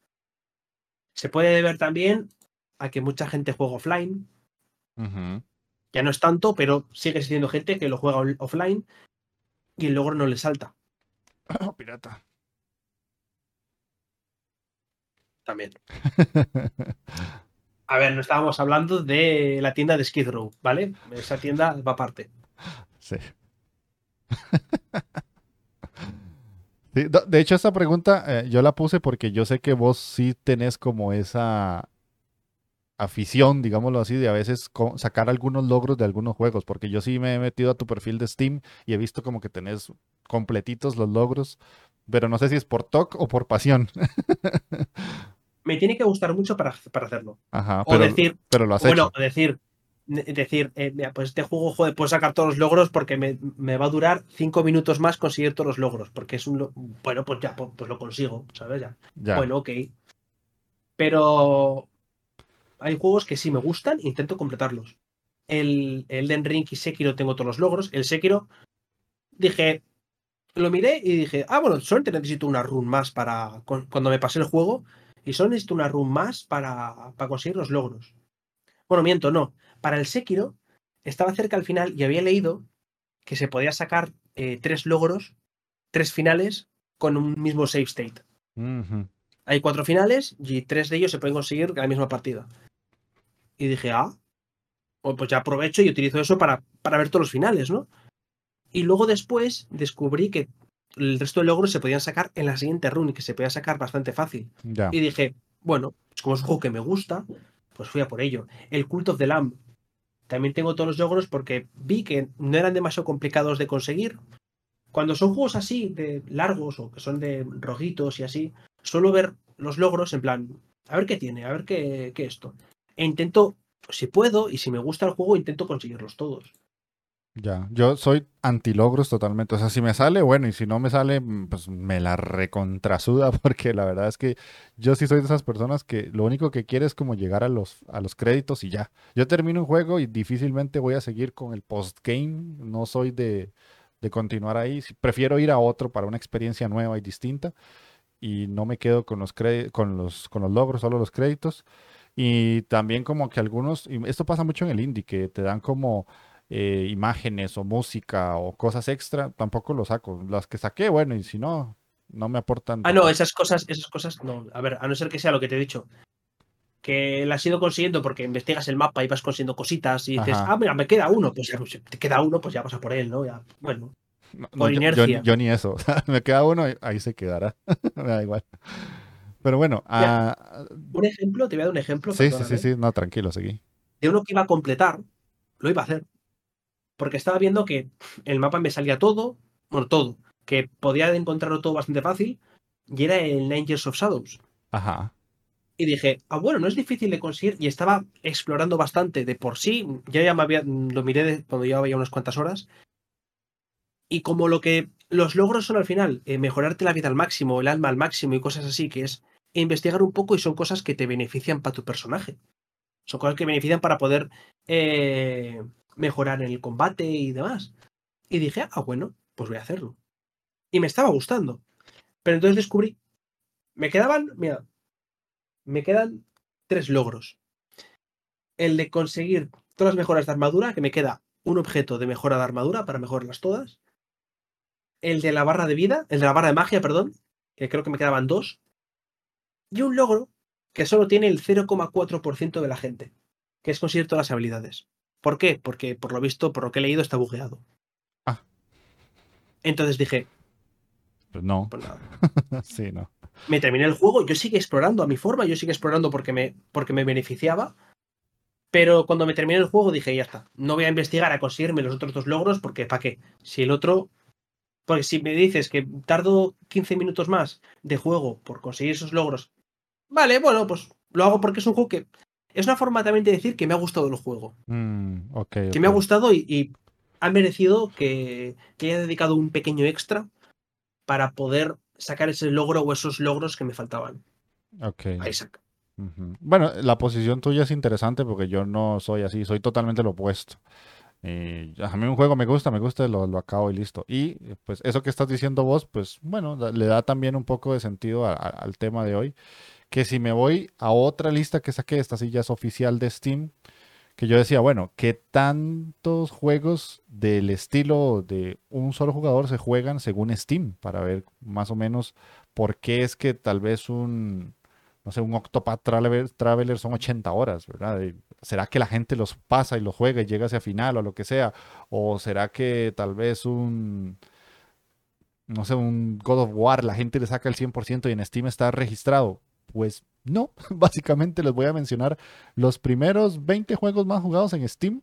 Speaker 2: se puede deber también a que mucha gente juega offline. Ya no es tanto, pero sigue siendo gente que lo juega offline y el logro no le salta
Speaker 1: Oh, pirata.
Speaker 2: También. A ver, no estábamos hablando de la tienda de Skid Row, ¿vale? Esa tienda va aparte.
Speaker 1: Sí. De hecho, esta pregunta eh, yo la puse porque yo sé que vos sí tenés como esa afición, digámoslo así, de a veces sacar algunos logros de algunos juegos, porque yo sí me he metido a tu perfil de Steam y he visto como que tenés completitos los logros, pero no sé si es por TOC o por pasión.
Speaker 2: Me tiene que gustar mucho para, para hacerlo.
Speaker 1: Ajá,
Speaker 2: O
Speaker 1: pero,
Speaker 2: decir,
Speaker 1: pero lo has
Speaker 2: bueno,
Speaker 1: hecho.
Speaker 2: decir, decir, eh, mira, pues este juego, joder, puedo sacar todos los logros porque me, me va a durar cinco minutos más conseguir todos los logros, porque es un, bueno, pues ya, pues, pues lo consigo, ¿sabes? Ya.
Speaker 1: Ya.
Speaker 2: Bueno, ok. Pero hay juegos que sí me gustan intento completarlos. El el Elden Ring y Sekiro tengo todos los logros. El Sekiro, dije, lo miré y dije, ah, bueno, solamente necesito una run más para cu- cuando me pasé el juego. Y solo necesito una run más para, para conseguir los logros. Bueno, miento, no. Para el Sekiro estaba cerca al final y había leído que se podía sacar eh, tres logros, tres finales con un mismo save state. Hay cuatro finales y tres de ellos se pueden conseguir en la misma partida. Y dije, ah, pues pues ya aprovecho y utilizo eso para, para ver todos los finales, ¿no? Y luego después descubrí que el resto de logros se podían sacar en la siguiente run y que se podía sacar bastante fácil.
Speaker 1: Ya.
Speaker 2: Y dije, bueno, pues como es un juego que me gusta, pues fui a por ello. El Cult of the Lamb. También tengo todos los logros porque vi que no eran demasiado complicados de conseguir. Cuando son juegos así, de largos o que son de rojitos y así, suelo ver los logros en plan, a ver qué tiene, a ver qué, qué esto. E intento, si puedo y si me gusta el juego, intento conseguirlos todos.
Speaker 1: Ya, yo soy antilogros totalmente. O sea, si me sale, bueno, y si no me sale, mm, pues me la recontrasuda, porque la verdad es que yo sí soy de esas personas que lo único que quiere es como llegar a los, a los créditos y ya. Yo termino un juego y difícilmente voy a seguir con el postgame. No soy de, de continuar ahí. Prefiero ir a otro para una experiencia nueva y distinta. Y no me quedo con los, con los, con los logros, solo los créditos. Y también como que algunos, y esto pasa mucho en el indie, que te dan como eh, imágenes o música o cosas extra, tampoco lo saco. Las que saqué, bueno, y si no, no me aportan.
Speaker 2: Ah, no, esas cosas, esas cosas, no. A ver, a no ser que sea lo que te he dicho. Que las has ido consiguiendo porque investigas el mapa y vas consiguiendo cositas y dices, ah, mira, me queda uno, pues ya, pues, te queda uno, pues ya vas a por él, ¿no? Ya, bueno. por inercia.
Speaker 1: Yo, ni eso. me queda uno, y ahí se quedará. me da igual. Pero bueno. Ah,
Speaker 2: un ejemplo, te voy a dar un ejemplo.
Speaker 1: Sí, sí, sí, sí, no, tranquilo, seguí.
Speaker 2: De uno que iba a completar, lo iba a hacer porque estaba viendo que el mapa me salía todo, bueno, todo, que podía encontrarlo todo bastante fácil, y era el Years of Shadows.
Speaker 1: Ajá.
Speaker 2: Y dije, ah, bueno, no es difícil de conseguir, y estaba explorando bastante de por sí, ya ya me había, lo miré cuando llevaba ya unas cuantas horas, y como lo que los logros son al final, eh, mejorarte la vida al máximo, el alma al máximo y cosas así, que es investigar un poco y son cosas que te benefician para tu personaje. Son cosas que benefician para poder eh, mejorar en el combate y demás. Y dije, ah, bueno, pues voy a hacerlo. Y me estaba gustando. Pero entonces descubrí, me quedaban, mira, me quedan tres logros. El de conseguir todas las mejoras de armadura, que me queda un objeto de mejora de armadura para mejorarlas todas. El de la barra de vida, el de la barra de magia, perdón, que creo que me quedaban dos. Y un logro que solo tiene el 0,4% de la gente, que es conseguir todas las habilidades. ¿Por qué? Porque por lo visto, por lo que he leído, está bugueado.
Speaker 1: Ah.
Speaker 2: Entonces dije.
Speaker 1: Pues no.
Speaker 2: Pues
Speaker 1: sí, no.
Speaker 2: Me terminé el juego, yo sigue explorando a mi forma, yo sigue explorando porque me, porque me beneficiaba. Pero cuando me terminé el juego dije, ya está, no voy a investigar a conseguirme los otros dos logros porque ¿para qué? Si el otro... Porque si me dices que tardo 15 minutos más de juego por conseguir esos logros, vale, bueno, pues lo hago porque es un juego que es una forma también de decir que me ha gustado el juego.
Speaker 1: Mm,
Speaker 2: que me ha gustado y, ha merecido que, haya dedicado un pequeño extra para poder sacar ese logro o esos logros que me faltaban.
Speaker 1: Ok.
Speaker 2: Saca.
Speaker 1: Bueno, la posición tuya es interesante porque yo no soy así, soy totalmente lo opuesto. a mí un juego me gusta, me gusta, lo, lo, acabo y listo. Y pues eso que estás diciendo vos, pues bueno, le da también un poco de sentido al tema de hoy que si me voy a otra lista que saqué, esta sí ya es oficial de Steam, que yo decía, bueno, ¿qué tantos juegos del estilo de un solo jugador se juegan según Steam? Para ver más o menos por qué es que tal vez un, no sé, un Octopath Traveler, son 80 horas, ¿verdad? ¿Será que la gente los pasa y los juega y llega hacia final o lo que sea? ¿O será que tal vez un, no sé, un God of War, la gente le saca el 100% y en Steam está registrado? Pues no, básicamente les voy a mencionar los primeros 20 juegos más jugados en Steam.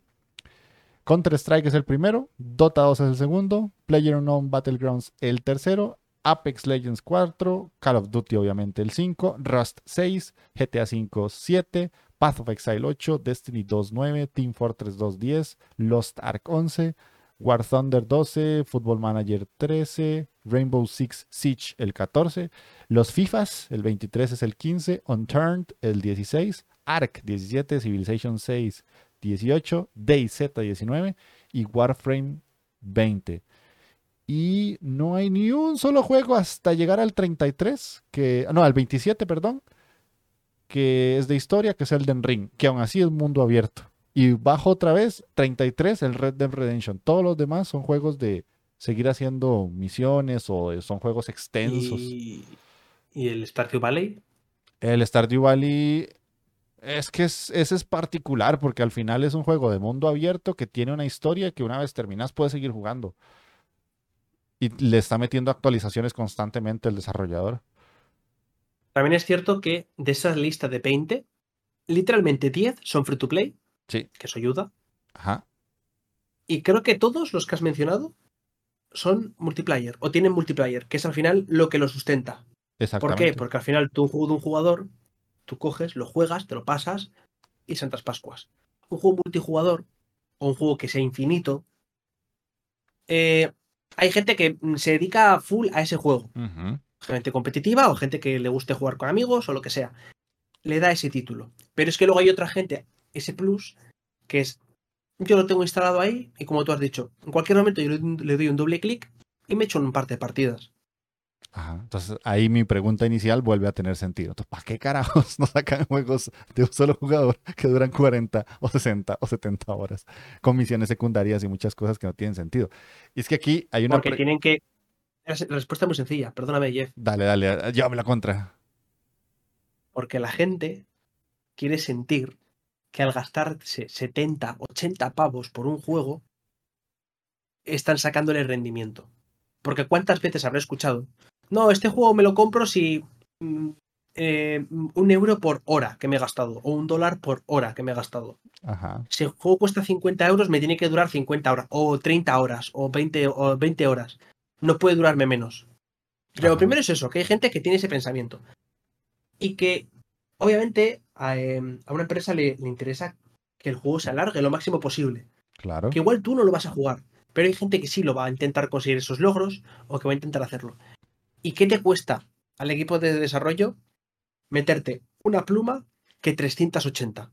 Speaker 1: Counter-Strike es el primero, Dota 2 es el segundo, PlayerUnknown Battlegrounds el tercero, Apex Legends 4, Call of Duty obviamente el 5, Rust 6, GTA 5 7, Path of Exile 8, Destiny 2 9, Team Fortress 2 10, Lost Ark 11, War Thunder 12, Football Manager 13, Rainbow Six Siege el 14, los FIFAs el 23 es el 15, Unturned el 16, Ark 17, Civilization 6 18, DayZ 19 y Warframe 20. Y no hay ni un solo juego hasta llegar al 33, que, no, al 27, perdón, que es de historia, que es Elden Ring, que aún así es mundo abierto. Y bajo otra vez, 33, el Red Dead Redemption. Todos los demás son juegos de seguir haciendo misiones o son juegos extensos.
Speaker 2: ¿Y, el Stardew Valley?
Speaker 1: El Stardew Valley es que ese es particular porque al final es un juego de mundo abierto que tiene una historia que una vez terminas puedes seguir jugando. Y le está metiendo actualizaciones constantemente el desarrollador.
Speaker 2: También es cierto que de esa lista de 20, literalmente 10 son free to play,
Speaker 1: Sí.
Speaker 2: que eso ayuda.
Speaker 1: Ajá.
Speaker 2: Y creo que todos los que has mencionado son multiplayer o tienen multiplayer, que es al final lo que lo sustenta. ¿Por qué? Porque al final tú un juego de un jugador, tú coges, lo juegas, te lo pasas y Santas Pascuas. Un juego multijugador o un juego que sea infinito. eh, hay gente que se dedica full a ese juego. Gente competitiva o gente que le guste jugar con amigos o lo que sea. Le da ese título. Pero es que luego hay otra gente, ese plus, que es, yo lo tengo instalado ahí y como tú has dicho, en cualquier momento yo le, doy un doble clic y me echo un par de partidas.
Speaker 1: Ajá. Entonces ahí mi pregunta inicial vuelve a tener sentido. Entonces, ¿para qué carajos no sacan juegos de un solo jugador que duran 40 o 60 o 70 horas con misiones secundarias y muchas cosas que no tienen sentido? Y es que aquí hay una...
Speaker 2: Porque tienen que... La respuesta es muy sencilla, perdóname Jeff.
Speaker 1: Dale, dale, llévame la contra.
Speaker 2: Porque la gente quiere sentir que al gastarse 70, 80 pavos por un juego, están sacándole rendimiento. Porque cuántas veces habré escuchado, no, este juego me lo compro si mm, eh, un euro por hora que me he gastado, o un dólar por hora que me he gastado.
Speaker 1: Ajá.
Speaker 2: Si el juego cuesta 50 euros, me tiene que durar 50 horas, o 30 horas, o 20, o 20 horas. No puede durarme menos. Pero
Speaker 1: Ajá.
Speaker 2: lo primero es eso, que hay gente que tiene ese pensamiento. Y que, obviamente, a, eh, a una empresa le, le interesa que el juego se alargue lo máximo posible.
Speaker 1: Claro.
Speaker 2: Que igual tú no lo vas a jugar, pero hay gente que sí lo va a intentar conseguir esos logros o que va a intentar hacerlo. ¿Y qué te cuesta al equipo de desarrollo meterte una pluma que 380?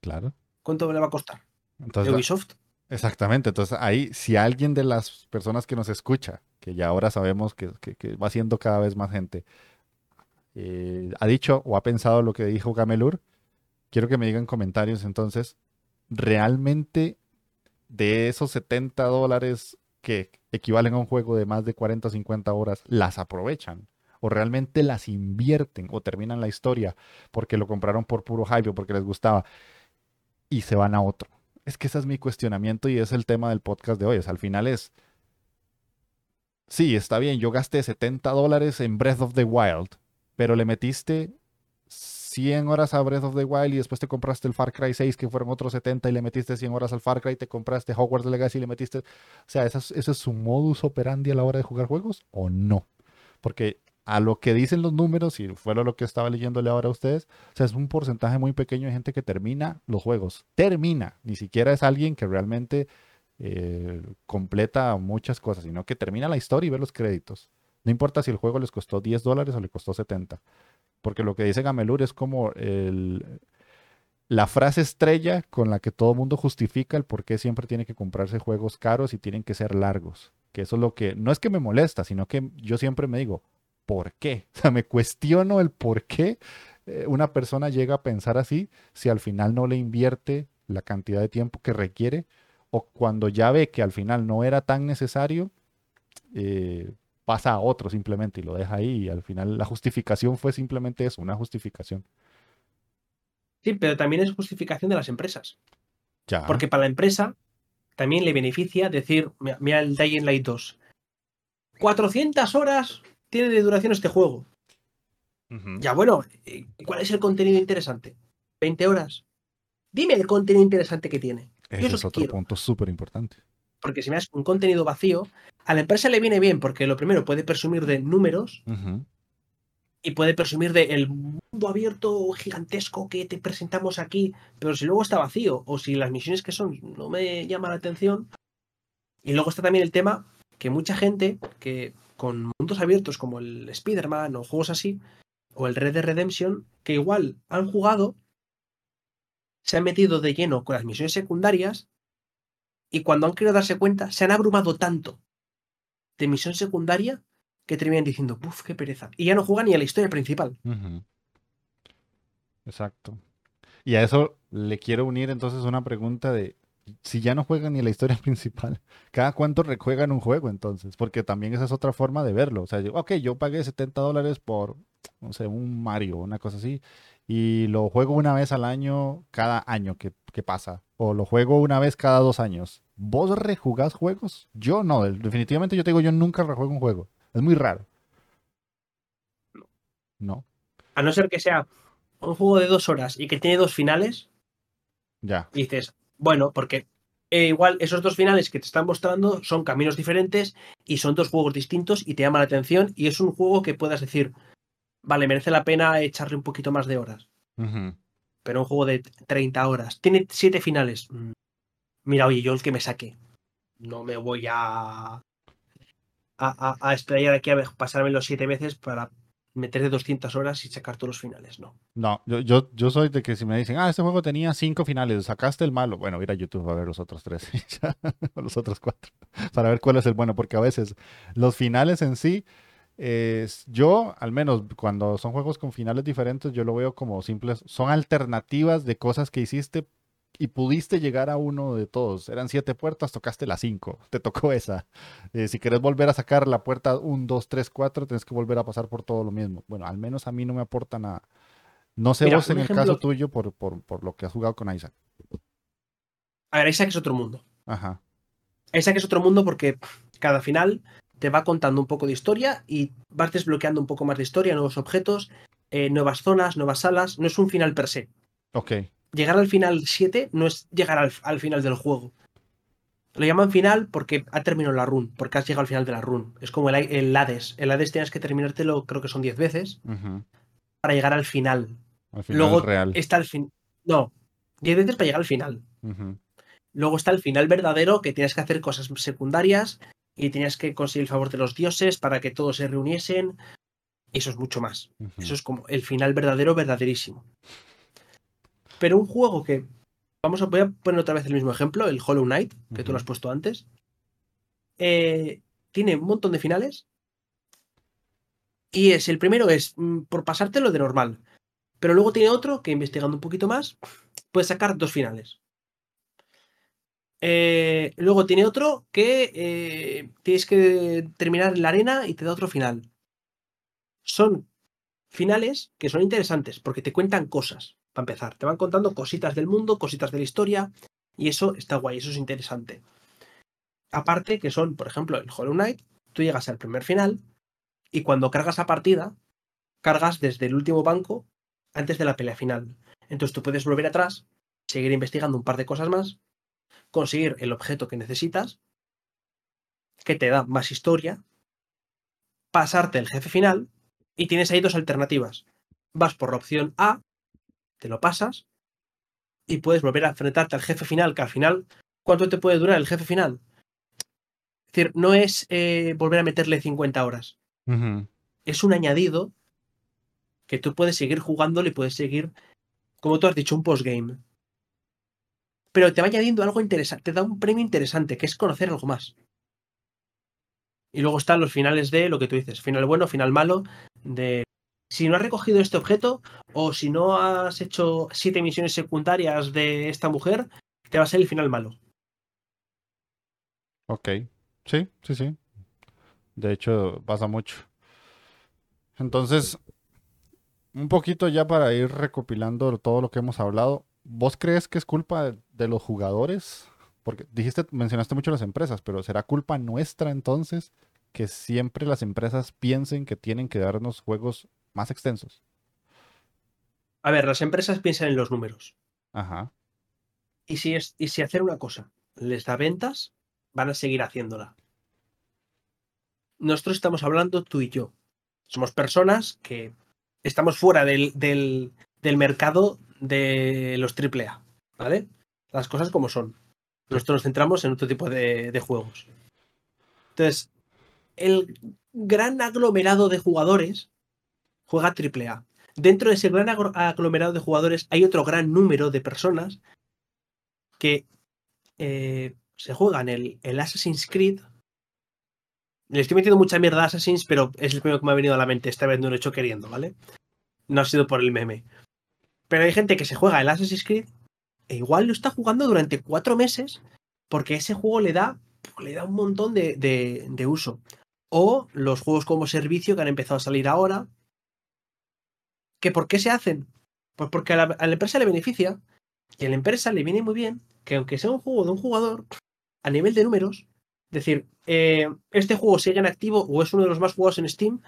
Speaker 1: Claro.
Speaker 2: ¿Cuánto le va a costar?
Speaker 1: Entonces,
Speaker 2: Ubisoft.
Speaker 1: Exactamente, entonces ahí si alguien de las personas que nos escucha, que ya ahora sabemos que, que- que va siendo cada vez más gente, eh, ha dicho o ha pensado lo que dijo Gamelur, quiero que me digan comentarios entonces, ¿realmente de esos 70 dólares que equivalen a un juego de más de 40 o 50 horas, las aprovechan? ¿O realmente las invierten o terminan la historia porque lo compraron por puro hype o porque les gustaba y se van a otro? Es que ese es mi cuestionamiento y es el tema del podcast de hoy. Al final es, sí, está bien, yo gasté 70 dólares en Breath of the Wild, pero le metiste 100 horas a Breath of the Wild y después te compraste el Far Cry 6 que fueron otros 70 y le metiste 100 horas al Far Cry, te compraste Hogwarts Legacy y le metiste... O sea, ¿ese es, ese es su modus operandi a la hora de jugar juegos o no? Porque a lo que dicen los números, y fue lo que estaba leyéndole ahora a ustedes, o sea, es un porcentaje muy pequeño de gente que termina los juegos. Termina. Ni siquiera es alguien que realmente eh, completa muchas cosas, sino que termina la historia y ve los créditos. No importa si el juego les costó 10 dólares o le costó 70. Porque lo que dice Gamelur es como el, la frase estrella con la que todo mundo justifica el por qué siempre tiene que comprarse juegos caros y tienen que ser largos. Que eso es lo que, no es que me molesta, sino que yo siempre me digo, ¿por qué? O sea, me cuestiono el por qué eh, una persona llega a pensar así si al final no le invierte la cantidad de tiempo que requiere o cuando ya ve que al final no era tan necesario, eh, pasa a otro simplemente y lo deja ahí y al final la justificación fue simplemente eso, una justificación.
Speaker 2: Sí, pero también es justificación de las empresas.
Speaker 1: Ya.
Speaker 2: Porque para la empresa también le beneficia decir, mira, el Dying Light 2. 400 horas tiene de duración este juego. Ya bueno, ¿y ¿cuál es el contenido interesante? ¿20 horas? Dime el contenido interesante que tiene.
Speaker 1: Ese es otro
Speaker 2: quiero.
Speaker 1: punto súper importante.
Speaker 2: Porque si me das un contenido vacío, a la empresa le viene bien porque lo primero puede presumir de números y puede presumir de el mundo abierto gigantesco que te presentamos aquí, pero si luego está vacío o si las misiones que son no me llaman la atención. Y luego está también el tema que mucha gente que con mundos abiertos como el Spider-Man o juegos así, o el Red Dead Redemption, que igual han jugado, se han metido de lleno con las misiones secundarias y cuando han querido darse cuenta se han abrumado tanto de misión secundaria que terminan diciendo, uff, qué pereza. Y ya no juegan ni a la historia principal.
Speaker 1: Exacto. Y a eso le quiero unir entonces una pregunta de si ya no juegan ni la historia principal, ¿cada cuánto rejuegan un juego entonces? Porque también esa es otra forma de verlo. O sea, yo, ok, yo pagué 70 dólares por, no sé, un Mario, una cosa así, y lo juego una vez al año, cada año que, que pasa, o lo juego una vez cada dos años. ¿Vos rejugás juegos? Yo no, definitivamente yo te digo, yo nunca rejuego un juego. Es muy raro. No.
Speaker 2: A no ser que sea un juego de dos horas y que tiene dos finales,
Speaker 1: Ya.
Speaker 2: dices, bueno, porque eh, igual esos dos finales que te están mostrando son caminos diferentes y son dos juegos distintos y te llama la atención y es un juego que puedas decir, vale, merece la pena echarle un poquito más de horas. Pero un juego de 30 horas, tiene siete finales. Mm, Mira, oye, yo el que me saque. No me voy a, a, a, a explayar aquí a pasármelo siete veces para meterle 200 horas y sacar todos los finales, no.
Speaker 1: No, yo, yo, yo soy de que si me dicen, ah, este juego tenía cinco finales, sacaste el malo. Bueno, ir a YouTube a ver los otros tres, o los otros cuatro, para ver cuál es el bueno, porque a veces los finales en sí, es- yo, al menos cuando son juegos con finales diferentes, yo lo veo como simples, son alternativas de cosas que hiciste y pudiste llegar a uno de todos. Eran siete puertas, tocaste la cinco, te tocó esa. Eh, si querés volver a sacar la puerta 1, 2, 3, 4, tienes que volver a pasar por todo lo mismo. Bueno, al menos a mí no me aporta nada. No sé
Speaker 2: Mira,
Speaker 1: vos en el caso tuyo por, por, por lo que has jugado con Isaac.
Speaker 2: A ver, Isaac es otro mundo.
Speaker 1: Ajá.
Speaker 2: Isaac es otro mundo porque cada final te va contando un poco de historia y vas desbloqueando un poco más de historia, nuevos objetos, eh, nuevas zonas, nuevas salas. No es un final per se.
Speaker 1: Ok.
Speaker 2: Llegar al final 7 no es llegar al, al final del juego. Lo llaman final porque ha terminado la run, porque has llegado al final de la run. Es como el, el Hades. El Hades tienes que terminártelo, creo que son 10 veces, para llegar al final.
Speaker 1: Al final
Speaker 2: Luego
Speaker 1: real.
Speaker 2: está el fin. No, 10 veces para llegar al final. Luego está el final verdadero, que tienes que hacer cosas secundarias y tenías que conseguir el favor de los dioses para que todos se reuniesen. Eso es mucho más. Eso es como el final verdadero, verdaderísimo. Pero un juego que. Vamos a, voy a poner otra vez el mismo ejemplo, el Hollow Knight, que tú lo has puesto antes. Eh, tiene un montón de finales. Y es, el primero es mm, por pasártelo de normal. Pero luego tiene otro que investigando un poquito más, puedes sacar dos finales. Eh, luego tiene otro que eh, tienes que terminar la arena y te da otro final. Son finales que son interesantes porque te cuentan cosas, para empezar. Te van contando cositas del mundo, cositas de la historia, y eso está guay, eso es interesante. Aparte que son, por ejemplo, el Hollow Knight, tú llegas al primer final y cuando cargas a partida, cargas desde el último banco antes de la pelea final. Entonces tú puedes volver atrás, seguir investigando un par de cosas más, conseguir el objeto que necesitas, que te da más historia, pasarte el jefe final y tienes ahí dos alternativas. Vas por la opción A, te lo pasas y puedes volver a enfrentarte al jefe final, que al final, ¿cuánto te puede durar el jefe final? Es decir, no es eh, volver a meterle 50 horas, es un añadido que tú puedes seguir jugándolo y puedes seguir, como tú has dicho, un postgame. Pero te va añadiendo algo interesante, te da un premio interesante, que es conocer algo más. Y luego están los finales de lo que tú dices, final bueno, final malo, de si no has recogido este objeto o si no has hecho siete misiones secundarias de esta mujer, te va a ser el final malo.
Speaker 1: Ok. Sí, sí, sí. De hecho, pasa mucho. Entonces, un poquito ya para ir recopilando todo lo que hemos hablado, ¿vos crees que es culpa de los jugadores? Porque dijiste, mencionaste mucho las empresas, pero ¿será culpa nuestra entonces que siempre las empresas piensen que tienen que darnos juegos más extensos?
Speaker 2: A ver, las empresas piensan en los números.
Speaker 1: Ajá.
Speaker 2: Y si, es, y si hacer una cosa les da ventas, van a seguir haciéndola. Nosotros estamos hablando tú y yo. Somos personas que estamos fuera del, del, del mercado de los AAA, ¿vale? Las cosas como son. Nosotros nos centramos en otro tipo de, de juegos. Entonces, el gran aglomerado de jugadores juega AAA. Dentro de ese gran aglomerado de jugadores hay otro gran número de personas que eh, se juegan el, el Assassin's Creed. Le estoy metiendo mucha mierda a Assassin's, pero es el primero que me ha venido a la mente. Esta vez no lo he hecho queriendo, ¿vale? No ha sido por el meme. Pero hay gente que se juega el Assassin's Creed e igual lo está jugando durante cuatro meses porque ese juego le da, le da un montón de, de- uso. O los juegos como servicio que han empezado a salir ahora. ¿Que ¿Por qué se hacen? Pues porque a la, empresa le beneficia y a la empresa le viene muy bien que aunque sea un juego de un jugador, a nivel de números, decir, eh, este juego sigue en activo o es uno de los más jugados en Steam,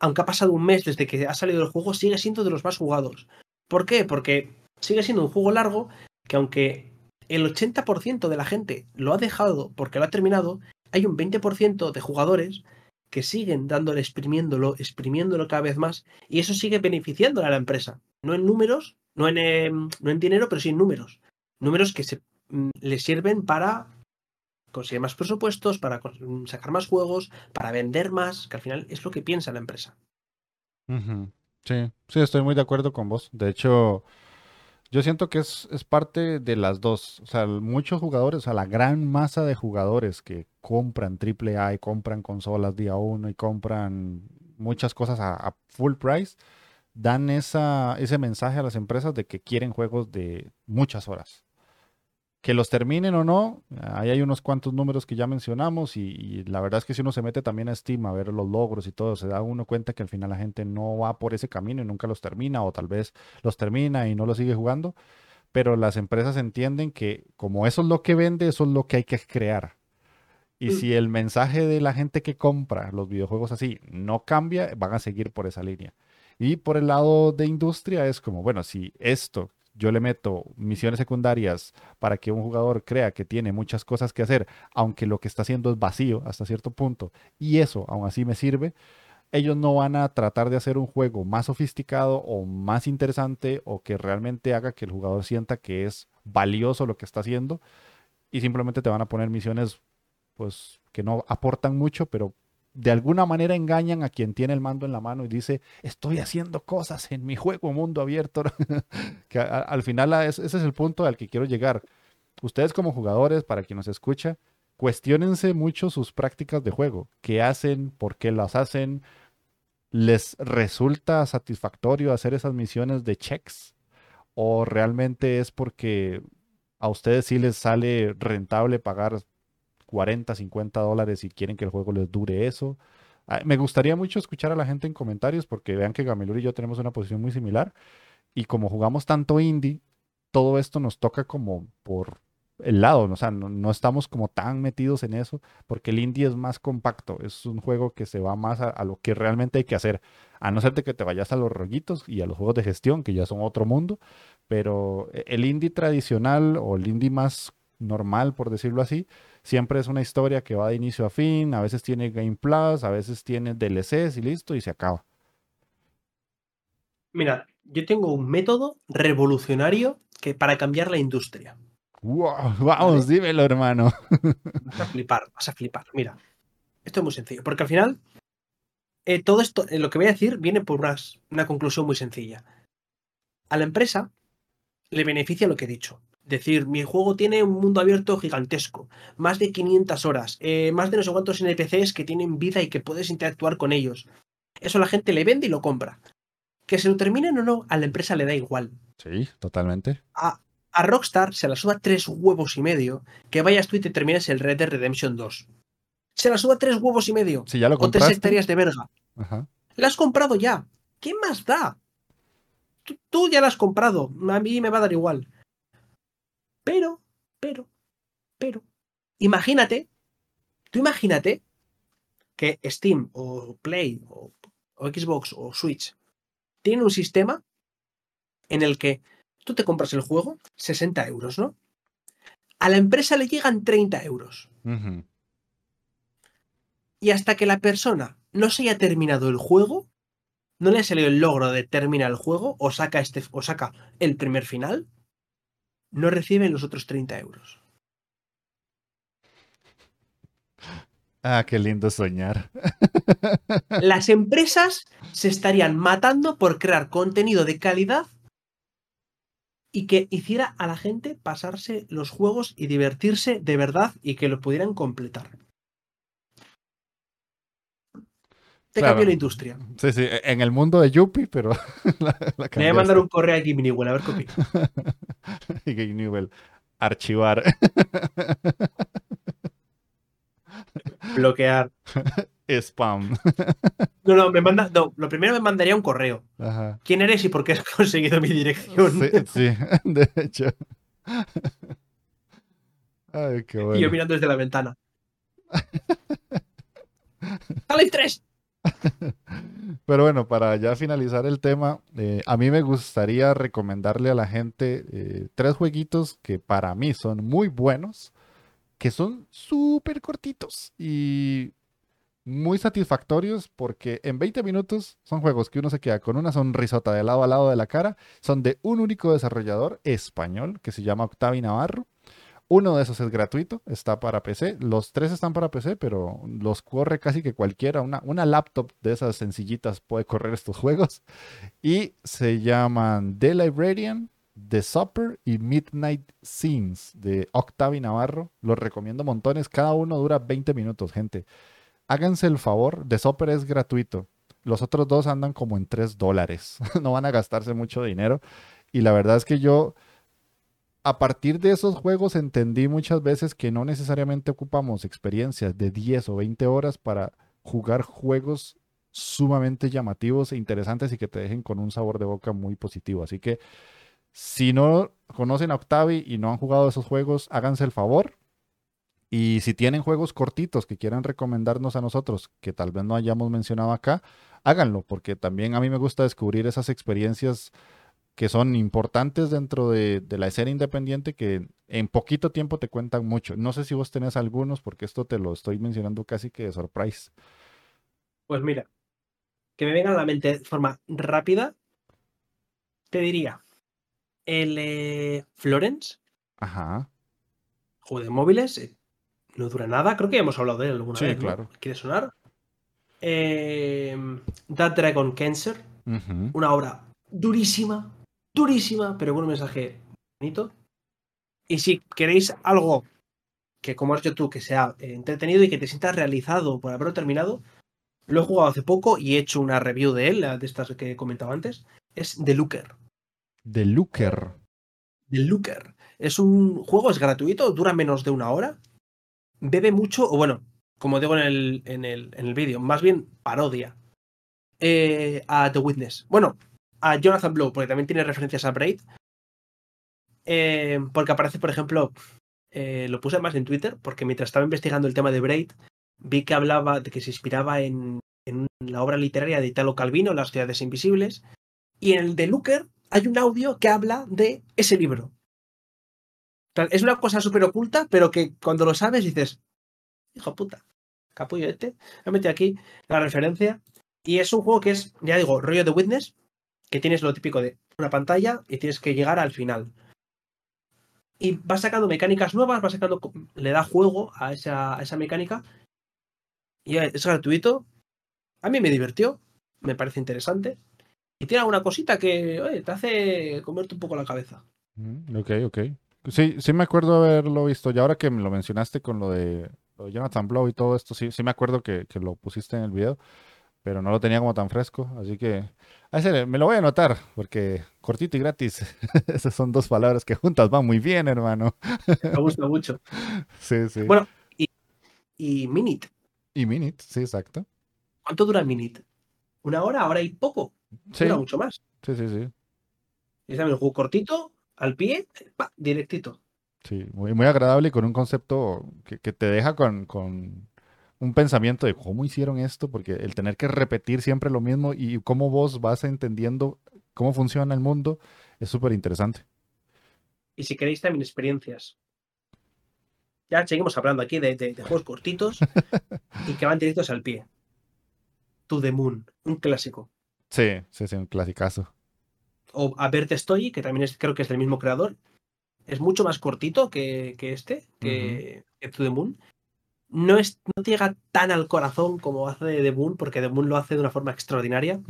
Speaker 2: aunque ha pasado un mes desde que ha salido el juego, sigue siendo de los más jugados. ¿Por qué? Porque sigue siendo un juego largo que aunque el 80% de la gente lo ha dejado porque lo ha terminado, hay un 20% de jugadores que siguen dándole, exprimiéndolo, exprimiéndolo cada vez más, y eso sigue beneficiándole a la empresa. No en números, no en, em, no en dinero, pero sí en números. Números que mm, le sirven para conseguir más presupuestos, para sacar más juegos, para vender más, que al final es lo que piensa la empresa.
Speaker 1: Sí, sí, estoy muy de acuerdo con vos. De hecho, yo siento que es, es, parte de las dos. O sea, muchos jugadores, o sea, la gran masa de jugadores que compran AAA y compran consolas día uno y compran muchas cosas a, full price, dan esa, ese mensaje a las empresas de que quieren juegos de muchas horas. Que los terminen o no, ahí hay unos cuantos números que ya mencionamos y, la verdad es que si uno se mete también a Steam a ver los logros y todo, se da uno cuenta que al final la gente no va por ese camino y nunca los termina o tal vez los termina y no los sigue jugando, pero las empresas entienden que como eso es lo que vende, eso es lo que hay que crear. Y mm. si el mensaje de la gente que compra los videojuegos así no cambia, van a seguir por esa línea. Y por el lado de industria es como, bueno, si esto yo le meto misiones secundarias para que un jugador crea que tiene muchas cosas que hacer, aunque lo que está haciendo es vacío hasta cierto punto, y eso aún así me sirve, ellos no van a tratar de hacer un juego más sofisticado o más interesante o que realmente haga que el jugador sienta que es valioso lo que está haciendo y simplemente te van a poner misiones pues que no aportan mucho, pero de alguna manera engañan a quien tiene el mando en la mano y dice, estoy haciendo cosas en mi juego mundo abierto. que al final ese es el punto al que quiero llegar. Ustedes como jugadores, para quien nos escucha, cuestionense mucho sus prácticas de juego. ¿Qué hacen? ¿Por qué las hacen? ¿Les resulta satisfactorio hacer esas misiones de checks? ¿O realmente es porque a ustedes sí les sale rentable pagar 40, 50 dólares y quieren que el juego les dure eso. Ah, me gustaría mucho escuchar a la gente en comentarios porque vean que Gamilur y yo tenemos una posición muy similar. Y como jugamos tanto indie, todo esto nos toca como por el lado, o sea, no, estamos como tan metidos en eso porque el indie es más compacto, es un juego que se va más a, lo que realmente hay que hacer, a no ser de que te vayas a los rollitos y a los juegos de gestión que ya son otro mundo, pero e, el indie tradicional o el indie más normal, por decirlo así, siempre es una historia que va de inicio a fin, a veces tiene Game Plus, a veces tiene DLCs y listo, y se acaba.
Speaker 2: Mira, yo tengo un método revolucionario que para cambiar la industria.
Speaker 1: vamos, dímelo, hermano.
Speaker 2: Vas a flipar, vas a flipar. Mira, esto es muy sencillo, porque al final eh, todo esto, eh, lo que voy a decir, viene por una conclusión muy sencilla. A la empresa le beneficia lo que he dicho decir, mi juego tiene un mundo abierto gigantesco, más de 500 horas, eh, más de no sé cuántos NPCs que tienen vida y que puedes interactuar con ellos. Eso la gente le vende y lo compra. Que se lo terminen o no, a la empresa le da igual.
Speaker 1: Sí, totalmente.
Speaker 2: A, Rockstar se la suba tres huevos y medio que vayas tú y te termines el Red Dead Redemption 2. Se la suba tres huevos y medio.
Speaker 1: Si ya lo
Speaker 2: o tres hectáreas de verga. La has comprado ya. ¿Qué más da? tú ya la has comprado. A mí me va a dar igual. Pero, pero, pero, imagínate, tú imagínate que Steam o Play o, Xbox o Switch tienen un sistema en el que tú te compras el juego, 60 euros, ¿no? A la empresa le llegan 30 euros. Y hasta que la persona no se haya terminado el juego, no le ha salido el logro de terminar el juego o saca, este, o saca el primer final, no reciben los otros 30 euros.
Speaker 1: Ah, qué lindo soñar.
Speaker 2: Las empresas se estarían matando por crear contenido de calidad y que hiciera a la gente pasarse los juegos y divertirse de verdad y que lo pudieran completar. Te cambió la industria.
Speaker 1: Sí, sí, en el mundo de Yuppie, pero.
Speaker 2: La, Me voy a mandar un correo a Game Newell, a ver qué
Speaker 1: y Game Newell, archivar.
Speaker 2: Bloquear.
Speaker 1: Spam.
Speaker 2: No, no, me manda, no, lo primero me mandaría un correo. ¿Quién eres y por qué has conseguido mi dirección?
Speaker 1: Sí, sí de hecho. Ay, qué bueno.
Speaker 2: Y yo mirando desde la ventana. ¡Sale tres!
Speaker 1: Pero bueno, para ya finalizar el tema, eh, a mí me gustaría recomendarle a la gente eh, tres jueguitos que para mí son muy buenos, que son súper cortitos y muy satisfactorios porque en 20 minutos son juegos que uno se queda con una sonrisota de lado a lado de la cara. Son de un único desarrollador español que se llama Octavi Navarro. Uno de esos es gratuito, está para PC. Los tres están para PC, pero los corre casi que cualquiera. Una, una laptop de esas sencillitas puede correr estos juegos. Y se llaman The Librarian, The Supper y Midnight Scenes de Octavi Navarro. Los recomiendo montones. Cada uno dura 20 minutos, gente. Háganse el favor, The Supper es gratuito. Los otros dos andan como en 3 dólares. no van a gastarse mucho dinero. Y la verdad es que yo a partir de esos juegos entendí muchas veces que no necesariamente ocupamos experiencias de 10 o 20 horas para jugar juegos sumamente llamativos e interesantes y que te dejen con un sabor de boca muy positivo. Así que si no conocen a Octavi y no han jugado esos juegos, háganse el favor. Y si tienen juegos cortitos que quieran recomendarnos a nosotros, que tal vez no hayamos mencionado acá, háganlo, porque también a mí me gusta descubrir esas experiencias que son importantes dentro de, la escena independiente que en poquito tiempo te cuentan mucho. No sé si vos tenés algunos, porque esto te lo estoy mencionando casi que de surprise.
Speaker 2: Pues mira, que me venga a la mente de forma rápida, te diría el eh, Florence.
Speaker 1: Ajá.
Speaker 2: Juego de móviles, eh, no dura nada, creo que ya hemos hablado de él alguna vez.
Speaker 1: Sí, claro.
Speaker 2: ¿Quiere sonar? Eh, That Dragon Cancer, una obra durísima, durísima, pero con un mensaje bonito. Y si queréis algo que, como has dicho tú, que sea entretenido y que te sientas realizado por haberlo terminado, lo he jugado hace poco y he hecho una review de él, de estas que he comentado antes. Es The Looker.
Speaker 1: The Looker.
Speaker 2: The Looker. Es un juego, es gratuito, dura menos de una hora. Bebe mucho, o bueno, como digo en el, en el, en el vídeo, más bien parodia eh, a The Witness. Bueno, a Jonathan Blow, porque también tiene referencias a Braid. Eh, porque aparece, por ejemplo, eh, lo puse más en Twitter, porque mientras estaba investigando el tema de Braid, vi que hablaba de que se inspiraba en, la obra literaria de Italo Calvino, Las ciudades invisibles, y en el de Looker hay un audio que habla de ese libro. Es una cosa súper oculta, pero que cuando lo sabes dices, hijo puta, capullo este, me metí aquí la referencia. Y es un juego que es, ya digo, rollo de Witness, que tienes lo típico de una pantalla y tienes que llegar al final. Y vas sacando mecánicas nuevas, vas sacando, le da juego a esa, esa mecánica. Y es gratuito. A mí me divirtió, me parece interesante. Y tiene alguna cosita que te hace comerte un poco la cabeza.
Speaker 1: Mm, ok, ok. Sí, sí me acuerdo haberlo visto. Y ahora que me lo mencionaste con lo de, Jonathan Blow y todo esto, sí, sí me acuerdo que, que, lo pusiste en el video, pero no lo tenía como tan fresco. Así que me lo voy a anotar, porque cortito y gratis, esas son dos palabras que juntas van muy bien, hermano.
Speaker 2: Me gusta mucho.
Speaker 1: Sí, sí.
Speaker 2: Bueno, y, y Minute.
Speaker 1: Y Minute, sí, exacto.
Speaker 2: ¿Cuánto dura Minute? ¿Una hora? Ahora hay poco. Sí. Dura mucho más.
Speaker 1: Sí, sí, sí.
Speaker 2: Es un juego cortito, al pie, directito.
Speaker 1: Sí, muy, muy agradable y con un concepto que, que te deja con, con un pensamiento de cómo hicieron esto, porque el tener que repetir siempre lo mismo y cómo vos vas entendiendo cómo funciona el mundo es súper interesante.
Speaker 2: Y si queréis también experiencias. Ya seguimos hablando aquí de, juegos cortitos y que van directos al pie. To the Moon, un clásico.
Speaker 1: Sí, sí, sí, un clasicazo.
Speaker 2: O A Verte Estoy, que también es, creo que es del mismo creador. Es mucho más cortito que, este, que, que To the Moon no, es, no llega tan al corazón como hace The Moon, porque The Moon lo hace de una forma extraordinaria.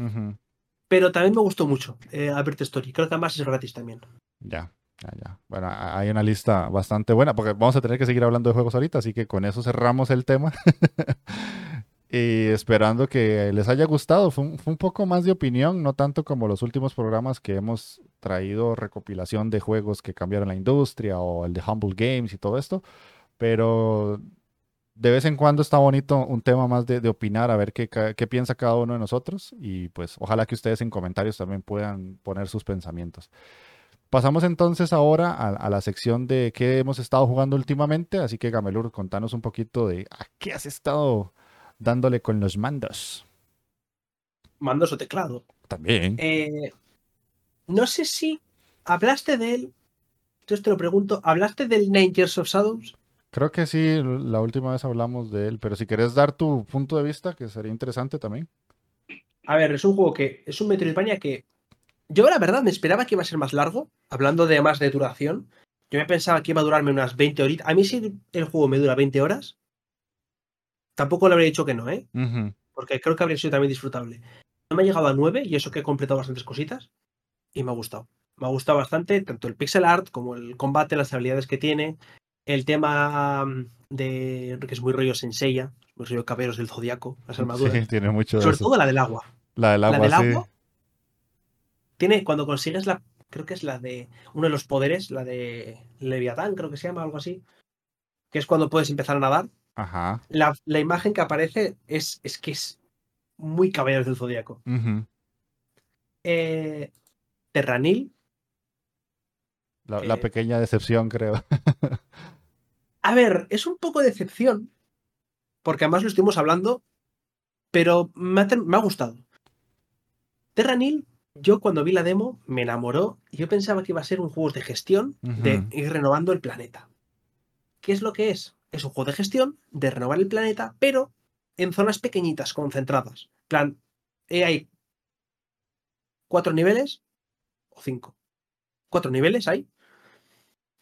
Speaker 2: Pero también me gustó mucho eh, Albert Story. Creo que además es gratis también.
Speaker 1: Ya, ya, ya. Bueno, hay una lista bastante buena, porque vamos a tener que seguir hablando de juegos ahorita, así que con eso cerramos el tema. y esperando que les haya gustado. Fue un, fue un, poco más de opinión, no tanto como los últimos programas que hemos traído recopilación de juegos que cambiaron la industria o el de Humble Games y todo esto. Pero de vez en cuando está bonito un tema más de, opinar, a ver qué, qué, piensa cada uno de nosotros y pues ojalá que ustedes en comentarios también puedan poner sus pensamientos. Pasamos entonces ahora a, la sección de qué hemos estado jugando últimamente, así que Gamelur, contanos un poquito de a qué has estado dándole con los mandos.
Speaker 2: mandos o teclado.
Speaker 1: También.
Speaker 2: Eh, no sé si hablaste de él. Entonces te lo pregunto, ¿hablaste del Nine Years of Shadows?
Speaker 1: Creo que sí, la última vez hablamos de él, pero si querés dar tu punto de vista, que sería interesante también.
Speaker 2: A ver, es un juego que es un Metroidvania que yo la verdad me esperaba que iba a ser más largo, hablando de más de duración. Yo me pensaba que iba a durarme unas 20 horitas. A mí si el juego me dura 20 horas, tampoco le habría dicho que no, ¿eh? Porque creo que habría sido también disfrutable. No me ha llegado a 9 y eso que he completado bastantes cositas y me ha gustado. Me ha gustado bastante tanto el pixel art como el combate, las habilidades que tiene, el tema mm, de que es muy rollo Senseiya, muy rollo caballeros del zodiaco, las armaduras.
Speaker 1: Sí, tiene mucho de
Speaker 2: Sobre
Speaker 1: eso.
Speaker 2: todo la del agua.
Speaker 1: La del agua,
Speaker 2: la del
Speaker 1: sí.
Speaker 2: agua tiene cuando consigues la creo que es la de uno de los poderes, la de Leviatán, creo que se llama algo así, que es cuando puedes empezar a nadar.
Speaker 1: Ajá.
Speaker 2: La, la imagen que aparece es, es que es muy caballeros del zodiaco.
Speaker 1: ujú.
Speaker 2: Eh, Terranil,
Speaker 1: La, la
Speaker 2: Eh,
Speaker 1: pequeña decepción, creo.
Speaker 2: A ver, es un poco de decepción, porque además lo estuvimos hablando, pero me ha, me ha gustado. Terranil, yo cuando vi la demo me enamoró y yo pensaba que iba a ser un juego de gestión de ir renovando el planeta. ¿Qué es lo que es? Es un juego de gestión de renovar el planeta, pero en zonas pequeñitas, concentradas. En plan, eh, hay cuatro niveles o cinco. Cuatro niveles hay.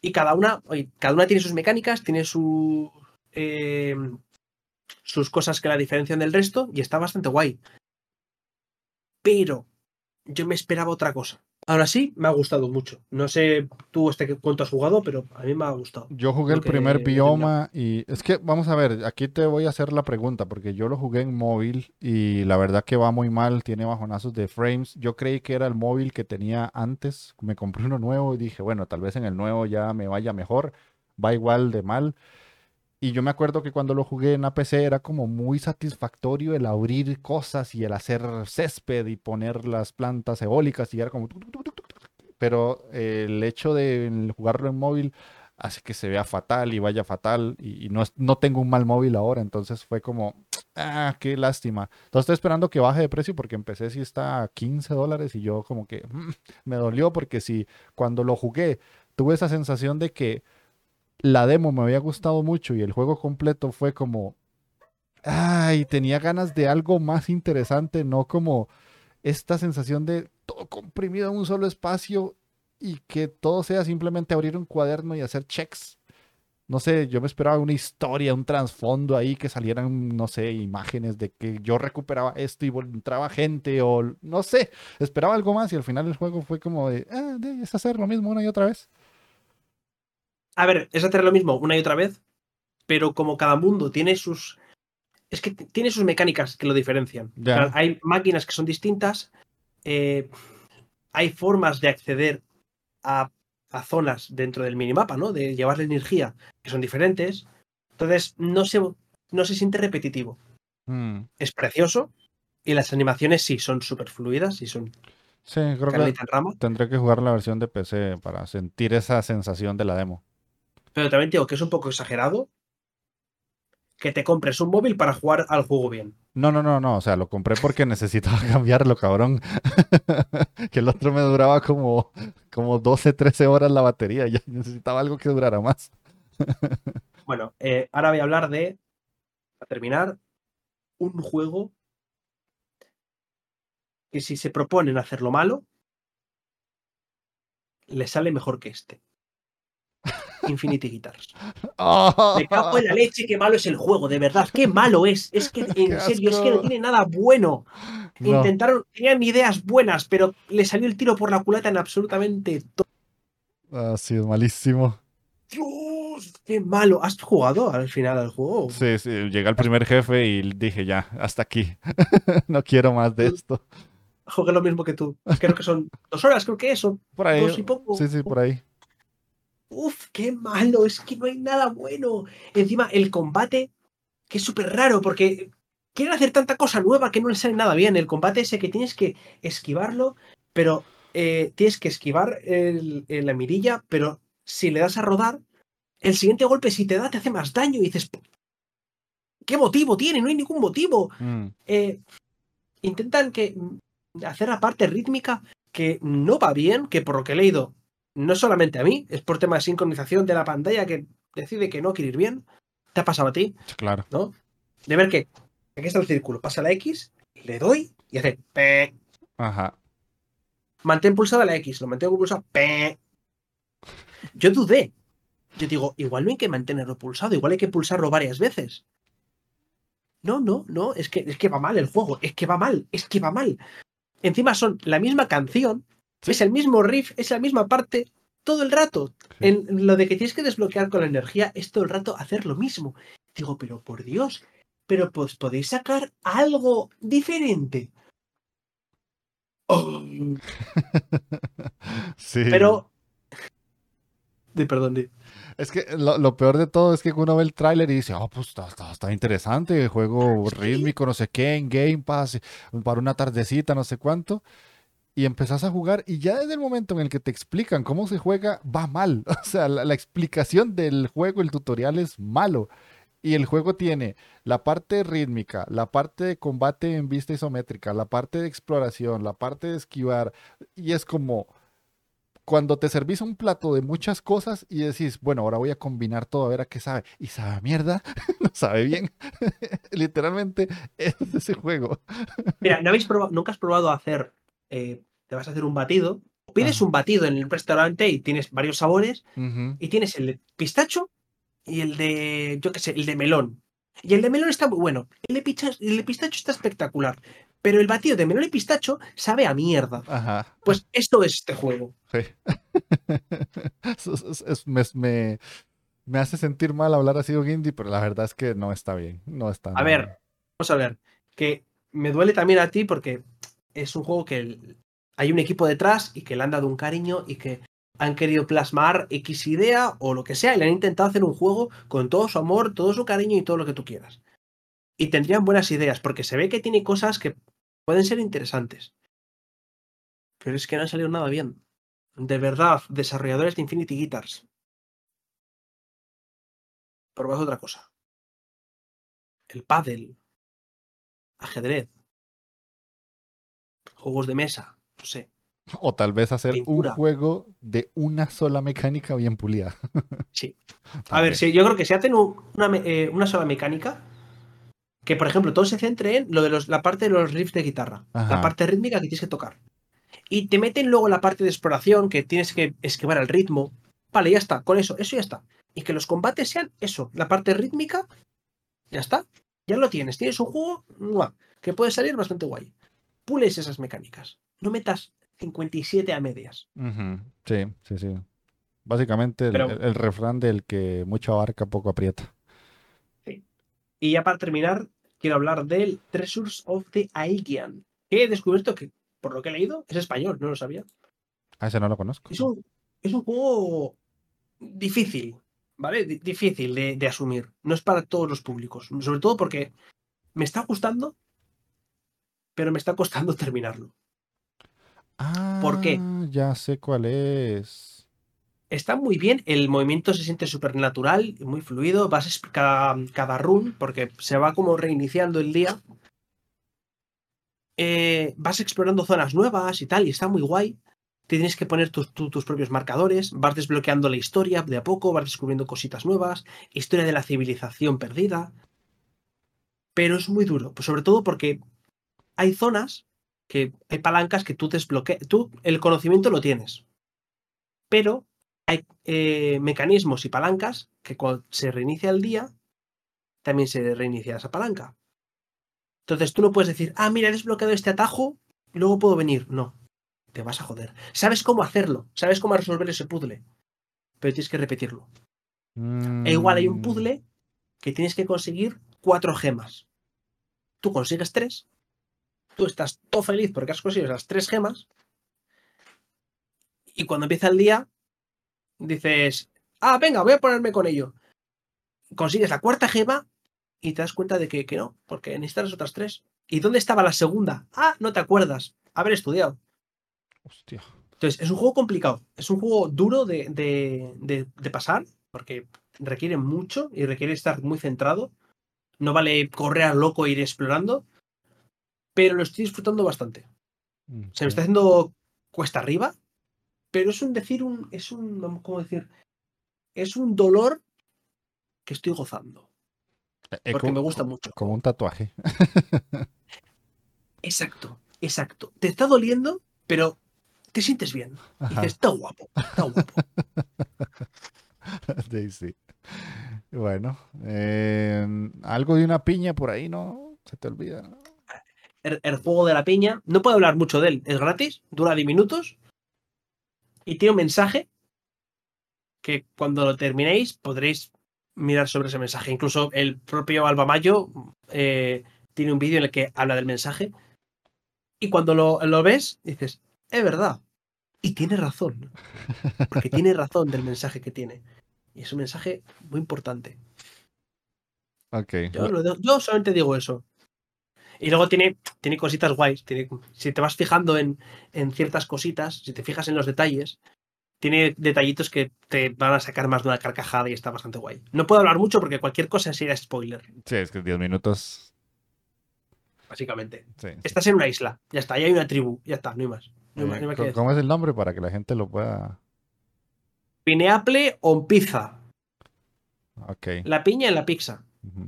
Speaker 2: Y cada una, cada una tiene sus mecánicas, tiene eh, sus cosas que la diferencian del resto y está bastante guay. Pero yo me esperaba otra cosa. Ahora sí, me ha gustado mucho. No sé tú este cuánto has jugado, pero a mí me ha gustado.
Speaker 1: Yo jugué el primer bioma y es que, vamos a ver, aquí te voy a hacer la pregunta, porque yo lo jugué en móvil y la verdad que va muy mal, tiene bajonazos de frames. Yo creí que era el móvil que tenía antes, me compré uno nuevo y dije, bueno, tal vez en el nuevo ya me vaya mejor, va igual de mal. Y yo me acuerdo que cuando lo jugué en la PC era como muy satisfactorio el abrir cosas y el hacer césped y poner las plantas eólicas y era como... Pero eh, el hecho de jugarlo en móvil hace que se vea fatal y vaya fatal y, y no, es- no tengo un mal móvil ahora, entonces fue como, ah, qué lástima. Entonces estoy esperando que baje de precio porque empecé si está a 15 dólares y yo como que mm, me dolió porque si cuando lo jugué tuve esa sensación de que la demo me había gustado mucho y el juego completo fue como, ay, tenía ganas de algo más interesante, no como esta sensación de todo comprimido en un solo espacio y que todo sea simplemente abrir un cuaderno y hacer checks. No sé, yo me esperaba una historia, un trasfondo ahí, que salieran, no sé, imágenes de que yo recuperaba esto y entraba gente o no sé, esperaba algo más y al final el juego fue como de, ah, es hacer lo mismo una y otra vez.
Speaker 2: A ver, es hacer lo mismo una y otra vez, pero como cada mundo tiene sus. Es que tiene sus mecánicas que lo diferencian. Hay máquinas que son distintas, eh, hay formas de acceder a, a zonas dentro del minimapa, ¿no? De llevarle energía que son diferentes. Entonces, no se, no se siente repetitivo.
Speaker 1: Mm,
Speaker 2: Es precioso y las animaciones sí son súper fluidas y son
Speaker 1: Sí, creo que tendré que jugar la versión de PC para sentir esa sensación de la demo.
Speaker 2: Pero también digo que es un poco exagerado que te compres un móvil para jugar al juego bien.
Speaker 1: No, no, no, no, o sea, lo compré porque necesitaba cambiarlo, cabrón. Que el otro me duraba como, como 12, 13 horas la batería, ya necesitaba algo que durara más.
Speaker 2: Bueno, eh, ahora voy a hablar de, para terminar, un juego que si se proponen hacerlo malo, le sale mejor que este. Infinity Guitars. Me cago en la leche, qué malo es el juego, de verdad, qué malo es. Es que, en serio, es que no tiene nada bueno.
Speaker 1: No,
Speaker 2: Intentaron, tenían ideas buenas, pero le salió el tiro por la culata en absolutamente todo.
Speaker 1: ah, sí, es malísimo.
Speaker 2: Dios, qué malo. ¿Has jugado al final al juego?
Speaker 1: Sí, sí, llegué al primer jefe y dije ya, hasta aquí. No quiero más de esto.
Speaker 2: Jugué lo mismo que tú. Creo que son dos horas, creo que eso.
Speaker 1: Por ahí.
Speaker 2: Dos y poco.
Speaker 1: Sí, sí, por ahí.
Speaker 2: Uf, qué malo, es que no hay nada bueno. Encima, el combate, que es súper raro, porque quieren hacer tanta cosa nueva que no les sale nada bien. El combate ese que tienes que esquivarlo, pero eh, tienes que esquivar el- el- la mirilla, pero si le das a rodar, el siguiente golpe, si te da, te hace más daño. Y dices, ¿qué motivo tiene? No hay ningún motivo.
Speaker 1: Mm,
Speaker 2: Eh, intentan que mm, hacer la parte rítmica que no va bien, que por lo que he leído, no solamente a mí, es por tema de sincronización de la pantalla que decide que no quiere ir bien. ¿Te ha pasado a ti?
Speaker 1: Claro.
Speaker 2: ¿No? De ver que aquí está el círculo, pasa la X, le doy y hace pe.
Speaker 1: Ajá.
Speaker 2: Mantén pulsada la X, lo mantengo pulsado, pe. Yo dudé. Yo digo, igual no hay que mantenerlo pulsado, igual hay que pulsarlo varias veces. No, no, no, es que, es que va mal el juego, es que va mal, es que va mal. Encima son la misma canción, es el mismo riff, es la misma parte todo el rato.
Speaker 1: Sí.
Speaker 2: En lo de que tienes que desbloquear con la energía es todo el rato hacer lo mismo. Digo, pero por Dios, pero pues podéis sacar algo diferente. Oh,
Speaker 1: sí.
Speaker 2: pero. De, perdón, de.
Speaker 1: Es que lo, lo peor de todo es que uno ve el tráiler y dice, oh, pues está, está, está interesante, juego
Speaker 2: Sí.
Speaker 1: rítmico, no sé qué, en Game Pass, para una tardecita, no sé cuánto. Y empezás a jugar y ya desde el momento en el que te explican cómo se juega, va mal. O sea, la, explicación del juego, el tutorial es malo. Y el juego tiene la parte rítmica, la parte de combate en vista isométrica, la parte de exploración, la parte de esquivar. Y es como cuando te servís un plato de muchas cosas y decís, bueno, ahora voy a combinar todo a ver a qué sabe. Y sabe mierda, no sabe bien. Literalmente es ese juego.
Speaker 2: Mira, ¿no habéis probado, nunca has probado hacer. Eh, te vas a hacer un batido. Pides
Speaker 1: Ajá.
Speaker 2: un batido en el restaurante y tienes varios sabores. Y tienes el de pistacho y el de. Yo qué sé, el de melón. Y el de melón está muy bueno. El de, picha- el de pistacho está espectacular. Pero el batido de melón y pistacho sabe a mierda.
Speaker 1: Ajá.
Speaker 2: Pues esto es este juego.
Speaker 1: Sí. Es- me, me- me hace sentir mal hablar así de indie, pero la verdad es que no está bien. No está
Speaker 2: A ver,
Speaker 1: bien.
Speaker 2: vamos a ver. Que me duele también a ti porque es un juego que hay un equipo detrás y que le han dado un cariño y que han querido plasmar X idea o lo que sea y le han intentado hacer un juego con todo su amor, todo su cariño y todo lo que tú quieras. Y tendrían buenas ideas porque se ve que tiene cosas que pueden ser interesantes. Pero es que no ha salido nada bien. De verdad, desarrolladores de Infinity Guitars. Probad otra cosa. El pádel. Ajedrez. Juegos de mesa. No sé.
Speaker 1: O tal vez hacer
Speaker 2: Pintura.
Speaker 1: un juego de una sola mecánica bien pulida.
Speaker 2: Sí. A ver, si, yo creo que si hacen una, eh, una sola mecánica, que por ejemplo todo se centre en lo de los, la parte de los riffs de guitarra,
Speaker 1: Ajá.
Speaker 2: la parte rítmica que tienes que tocar. Y te meten luego la parte de exploración que tienes que esquivar al ritmo. Vale, ya está, con eso, eso ya está. Y que los combates sean eso, la parte rítmica, ya está. Ya lo tienes, tienes un juego que puede salir bastante guay. Pules esas mecánicas. No metas 57 a medias.
Speaker 1: Sí, sí, sí. Básicamente el,
Speaker 2: Pero-
Speaker 1: el- el refrán del que mucho abarca, poco aprieta.
Speaker 2: Y ya para terminar, quiero hablar del Treasures of the Aegean, que he descubierto que, por lo que he leído, es español, no lo sabía.
Speaker 1: A ese no lo conozco.
Speaker 2: Es un, es un juego difícil, ¿vale? Di- difícil de, de asumir. No es para todos los públicos. Sobre todo porque me está gustando, pero me está costando terminarlo. ¿por qué?
Speaker 1: Ah, Ya sé cuál es.
Speaker 2: Está muy bien, el movimiento se siente súper natural, muy fluido, vas cada, cada run, porque se va como reiniciando el día. Eh, vas explorando zonas nuevas y tal, y está muy guay. Te tienes que poner tus, tu- tus propios marcadores, vas desbloqueando la historia de a poco, vas descubriendo cositas nuevas, historia de la civilización perdida. Pero es muy duro, pues sobre todo porque hay zonas que hay palancas que tú desbloqueas, tú el conocimiento lo tienes, pero hay eh, mecanismos y palancas que cuando se reinicia el día, también se reinicia esa palanca. Entonces tú no puedes decir, ah, mira, he desbloqueado este atajo, luego puedo venir. No, te vas a joder. Sabes cómo hacerlo, sabes cómo resolver ese puzzle, pero tienes que repetirlo. E igual hay un
Speaker 1: Mm,
Speaker 2: puzzle que tienes que conseguir cuatro gemas. Tú consigues tres, tú estás todo feliz porque has conseguido las tres gemas, y cuando empieza el día, dices, ah, venga, voy a ponerme con ello. Consigues la cuarta gema y te das cuenta de que, que no, porque necesitas las otras tres. ¿Y dónde estaba la segunda? Ah, no te acuerdas. Haber estudiado.
Speaker 1: Hostia.
Speaker 2: Entonces, es un juego complicado. Es un juego duro de, de- de- de pasar, porque requiere mucho y requiere estar muy centrado. No vale correr al loco e ir explorando. Pero lo estoy disfrutando bastante.
Speaker 1: Mm,
Speaker 2: Se me está haciendo cuesta arriba, pero es un decir, un, es un, ¿cómo decir? Es un dolor que estoy gozando,
Speaker 1: Eh,
Speaker 2: porque
Speaker 1: como-
Speaker 2: me gusta mucho.
Speaker 1: Como un tatuaje.
Speaker 2: Exacto, exacto. Te está doliendo, pero te sientes bien. Y dices, está guapo, está guapo.
Speaker 1: Sí, sí. Bueno, eh, algo de una piña por ahí, ¿no? Se te olvida.
Speaker 2: El, el juego de la piña, no puedo hablar mucho de él, es gratis, dura 10 minutos y tiene un mensaje que cuando lo terminéis podréis mirar sobre ese mensaje. Incluso el propio Alba Mayo eh, tiene un vídeo en el que habla del mensaje y cuando lo, lo ves dices, es verdad. Y tiene razón, porque tiene razón del mensaje que tiene. Y es un mensaje muy importante.
Speaker 1: Ok.
Speaker 2: Yo, lo de- yo solamente digo eso. Y luego tiene, tiene cositas guays. Tiene, si te vas fijando en, en ciertas cositas, si te fijas en los detalles, tiene detallitos que te van a sacar más de una carcajada y está bastante guay. No puedo hablar mucho porque cualquier cosa sería spoiler,
Speaker 1: Sí, es que 10 minutos.
Speaker 2: básicamente.
Speaker 1: Sí.
Speaker 2: Estás en una isla, ya está, ya hay una tribu, ya está, no hay más. No hay más, no hay más
Speaker 1: ¿cómo-
Speaker 2: decir.
Speaker 1: ¿Cómo es el nombre para que la gente lo pueda...?
Speaker 2: Pineapple on pizza.
Speaker 1: Ok.
Speaker 2: La piña en la pizza.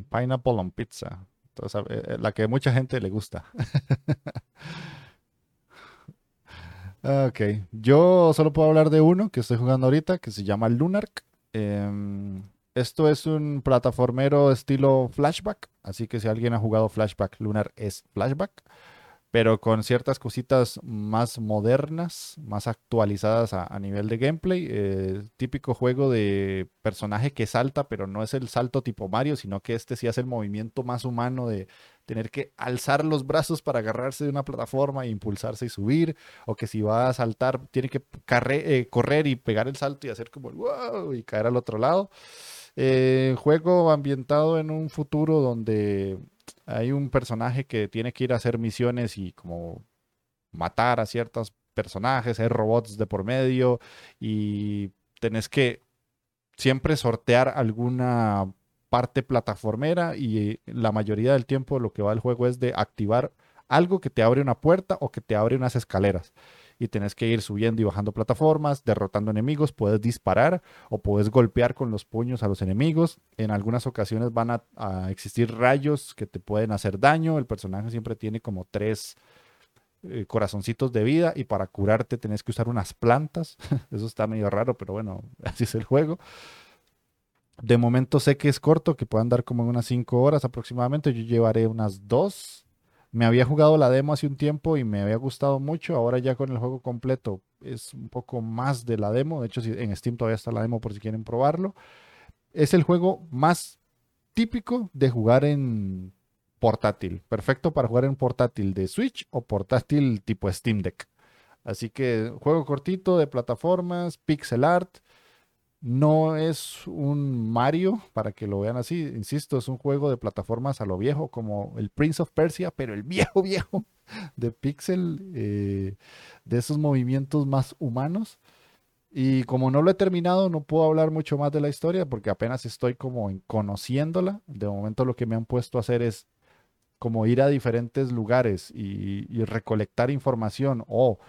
Speaker 1: Pineapple on pizza. Eh, eh, la que mucha gente le gusta. Ok, yo solo puedo hablar de uno que estoy jugando ahorita, que se llama Lunark. Em, esto es un plataformero estilo flashback, así que si alguien ha jugado flashback, Lunar es flashback, pero con ciertas cositas más modernas, más actualizadas a, nivel de gameplay. eh, típico juego de personaje que salta, pero no es el salto tipo Mario, sino que este sí hace el movimiento más humano de tener que alzar los brazos para agarrarse de una plataforma e impulsarse y subir, o que si va a saltar tiene que eh, correr y pegar el salto y hacer como el wow y caer al otro lado. Eh, juego ambientado en un futuro donde hay un personaje que tiene que ir a hacer misiones y como matar a ciertos personajes, hay robots de por medio y tenés que siempre sortear alguna parte plataformera y la mayoría del tiempo lo que va el juego es de activar algo que te abre una puerta o que te abre unas escaleras. Y tenés que ir subiendo y bajando plataformas, derrotando enemigos, puedes disparar o puedes golpear con los puños a los enemigos. En algunas ocasiones van a, existir rayos que te pueden hacer daño. El personaje siempre tiene como tres eh, corazoncitos de vida y para curarte tenés que usar unas plantas. Eso está medio raro, pero bueno, así es el juego. De momento sé que es corto, que puedan dar como unas 5 horas aproximadamente. Yo llevaré unas 2. Me había jugado la demo hace un tiempo y me había gustado mucho. Ahora ya con el juego completo es un poco más de la demo. De hecho, en Steam todavía está la demo por si quieren probarlo. Es el juego más típico de jugar en portátil. Perfecto para jugar en portátil de Switch o portátil tipo Steam Deck. Así que juego cortito de plataformas, pixel art. No es un Mario, para que lo vean así. Insisto, es un juego de plataformas a lo viejo, como el Prince of Persia, pero el viejo, viejo de Pixel, eh, de esos movimientos más humanos. Y como no lo he terminado, no puedo hablar mucho más de la historia porque apenas estoy como conociéndola. De momento lo que me han puesto a hacer es como ir a diferentes lugares y recolectar información o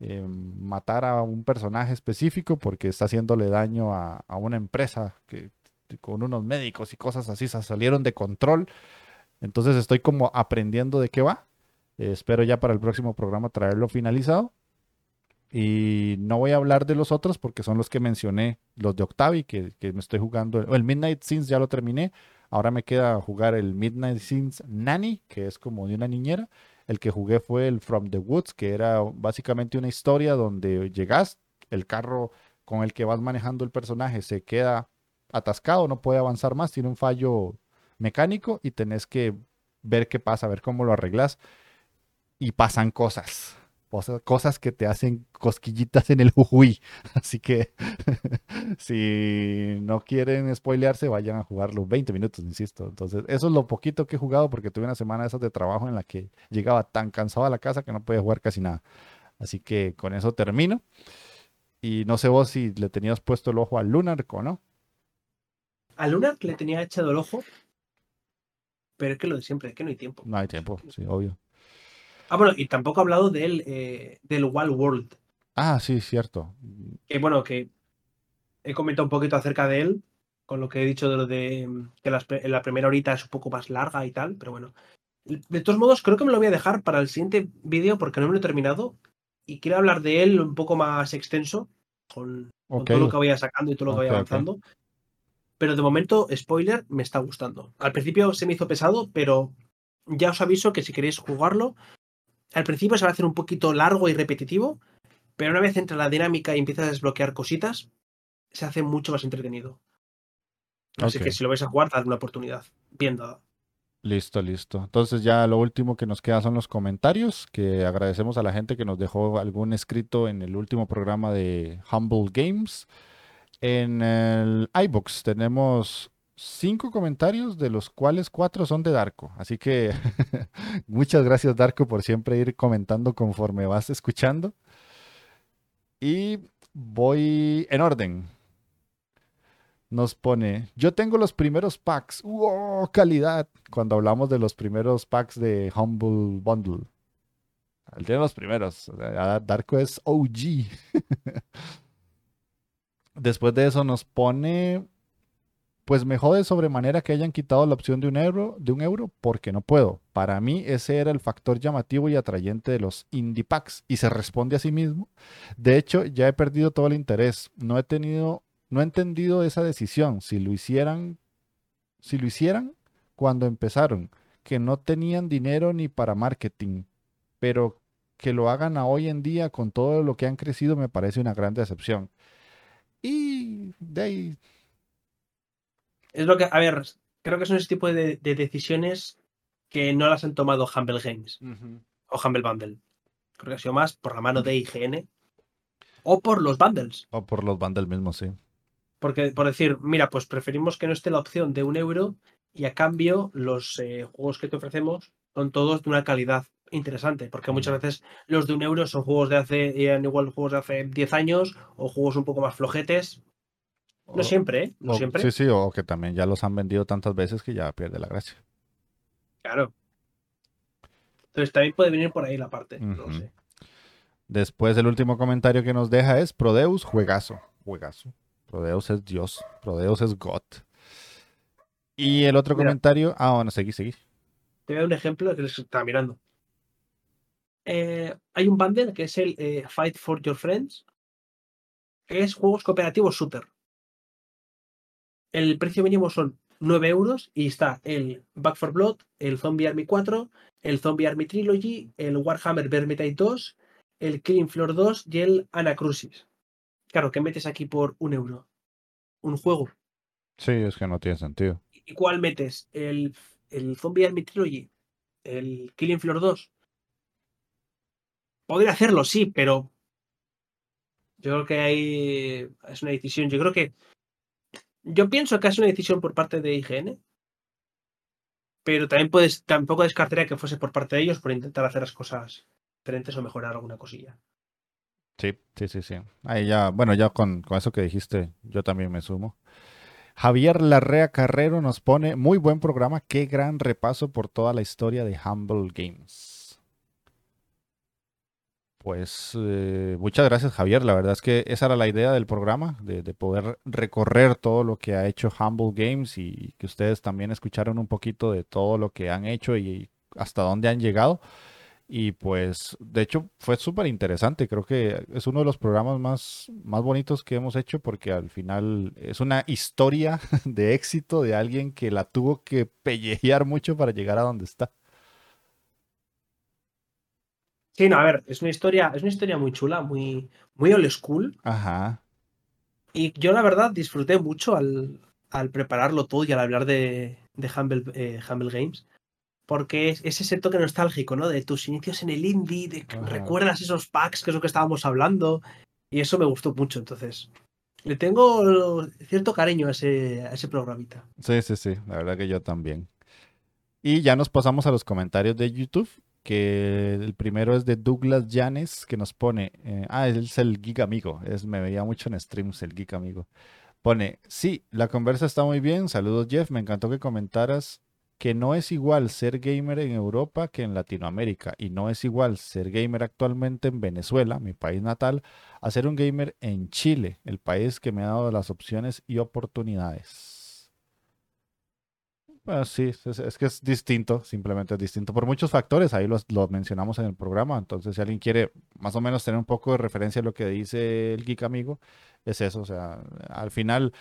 Speaker 1: eh, matar a un personaje específico porque está haciéndole daño a, a una empresa que con unos médicos y cosas así se salieron de control. Entonces estoy como aprendiendo de qué va. Eh, espero ya para el próximo programa traerlo finalizado. Y no voy a hablar de los otros porque son los que mencioné, los de Octavi, que, que me estoy jugando. El Midnight Sins ya lo terminé. Ahora me queda jugar el Midnight Sins Nanny, que es como de una niñera. El que jugué fue el From the Woods, que era básicamente una historia donde llegas, el carro con el que vas manejando el personaje se queda atascado, no puede avanzar más, tiene un fallo mecánico y tenés que ver qué pasa, ver cómo lo arreglas. Y pasan cosas, cosas, cosas que te hacen cosquillitas en el jujuy. Así que si no quieren spoilearse, vayan a jugar los 20 minutos, insisto. Entonces, eso es lo poquito que he jugado porque tuve una semana de esas de trabajo en la que llegaba tan cansado a la casa que no podía jugar casi nada. Así que con eso termino. Y no sé vos si le tenías puesto el ojo al Lunar o no.
Speaker 2: A Luna le tenía echado el ojo, pero es que lo de siempre, es que no hay tiempo.
Speaker 1: No hay tiempo, sí, obvio.
Speaker 2: Ah, bueno, y tampoco he hablado del, eh, del Wild World.
Speaker 1: Ah, sí, cierto.
Speaker 2: Que bueno, que he comentado un poquito acerca de él, con lo que he dicho de lo de que pe- la primera horita es un poco más larga y tal, pero bueno. De todos modos, creo que me lo voy a dejar para el siguiente vídeo porque no me lo he terminado y quiero hablar de él un poco más extenso, con, todo lo que vaya sacando y todo lo que
Speaker 1: Ok,
Speaker 2: vaya avanzando. Pero de momento, spoiler, me está gustando. Al principio se me hizo pesado, pero ya os aviso que si queréis jugarlo, al principio se va a hacer un poquito largo y repetitivo, pero una vez entra la dinámica y empiezas a desbloquear cositas, se hace mucho más entretenido. Así que si lo vais a jugar, dadle una oportunidad. Bien dada.
Speaker 1: Listo, listo. Entonces ya lo último que nos queda son los comentarios, que agradecemos a la gente que nos dejó algún escrito en el último programa de Humble Games. En el iBox tenemos cinco comentarios, de los cuales cuatro son de Darko. Así que muchas gracias Darko por siempre ir comentando conforme vas escuchando. Y voy en orden. Nos pone, yo tengo los primeros packs. ¡Wow! Calidad. Cuando hablamos de los primeros packs de Humble Bundle. Él tiene los primeros. Darko es OG. Después de eso nos pone, pues me jode sobremanera que hayan quitado la opción de un euro, de un euro, porque no puedo. Para mí ese era el factor llamativo y atrayente de los indie packs y se responde a sí mismo. De hecho, ya he perdido todo el interés. No he tenido, no he entendido esa decisión. Si lo hicieran, si lo hicieran cuando empezaron, que no tenían dinero ni para marketing, pero que lo hagan a hoy en día con todo lo que han crecido me parece una gran decepción. Y de ahí,
Speaker 2: Es lo que, a ver, creo que son ese tipo de, de decisiones que no las han tomado Humble Games o Humble Bundle. Creo que ha sido más por la mano de IGN o por los bundles.
Speaker 1: o por los bundles mismos, sí.
Speaker 2: Porque, por decir, mira, pues preferimos que no esté la opción de un euro y a cambio los eh, juegos que te ofrecemos son todos de una calidad interesante. Porque muchas veces los de un euro son juegos de hace, eran igual juegos de hace 10 años o juegos un poco más flojetes. No siempre, ¿eh? No
Speaker 1: o-
Speaker 2: siempre.
Speaker 1: Sí, sí, o que también ya los han vendido tantas veces que ya pierde la gracia.
Speaker 2: Claro. Entonces también puede venir por ahí la parte. No
Speaker 1: Ujú.
Speaker 2: sé.
Speaker 1: Después el último comentario que nos deja es Prodeus, juegazo, juegazo. Prodeus es Dios, Prodeus es God. Y el otro
Speaker 2: Mira.
Speaker 1: comentario, ah, bueno, seguí, seguí.
Speaker 2: Te voy a dar un ejemplo que les estaba mirando. Eh, hay un bundle que es el eh, Fight for Your Friends, que es juegos cooperativos shooter. El precio mínimo son 9 euros y está el Back for Blood, el Zombie Army 4, el Zombie Army Trilogy, el Warhammer Vermintide 2, el Killing Floor 2 y el Anacrusis. Claro, ¿qué metes aquí por un euro? Un juego.
Speaker 1: Sí, es que no tiene sentido.
Speaker 2: ¿Y cuál metes? ¿El, el Zombie Army Trilogy? ¿El Killing Floor 2? Podría hacerlo, sí, pero yo creo que hay es una decisión. Yo creo que yo pienso que es una decisión por parte de IGN, pero también puedes tampoco descartaría que fuese por parte de ellos por intentar hacer las cosas diferentes o mejorar alguna cosilla.
Speaker 1: Sí, sí, sí, sí. Ahí ya, bueno, ya con, con eso que dijiste, yo también me sumo. Javier Larrea Carrero nos pone, muy buen programa, qué gran repaso por toda la historia de Humble Games. Pues eh, muchas gracias Javier, la verdad es que esa era la idea del programa, de, de poder recorrer todo lo que ha hecho Humble Games y que ustedes también escucharon un poquito de todo lo que han hecho y hasta dónde han llegado. Y pues, de hecho, fue súper interesante. Creo que es uno de los programas más, más bonitos que hemos hecho porque al final es una historia de éxito de alguien que la tuvo que pellejear mucho para llegar a donde está.
Speaker 2: Sí, no, a ver, es una historia, es una historia muy chula, muy, muy old school.
Speaker 1: Ajá.
Speaker 2: Y yo la verdad disfruté mucho al, al prepararlo todo y al hablar de, de Humble, eh, Humble Games. Porque es, es, ese toque nostálgico, ¿no? De tus inicios en el indie, de que recuerdas esos packs, que es lo que estábamos hablando. Y eso me gustó mucho, entonces. Le tengo cierto cariño a ese, a ese programita.
Speaker 1: Sí, sí, sí. La verdad que yo también. Y ya nos pasamos a los comentarios de YouTube. Que el primero es de Douglas Llanes, que nos pone. eh, ah, es el Geek Amigo. Es, me veía mucho en streams el Geek Amigo. Pone, sí, la conversa está muy bien. Saludos, Jeff. Me encantó que comentaras que no es igual ser gamer en Europa que en Latinoamérica y no es igual ser gamer actualmente en Venezuela, mi país natal, a ser un gamer en Chile, el país que me ha dado las opciones y oportunidades. Bueno, sí, es, que es distinto, simplemente es distinto. Por muchos factores, ahí los, lo mencionamos en el programa, entonces si alguien quiere más o menos tener un poco de referencia a lo que dice el geek amigo, es eso, o sea, al final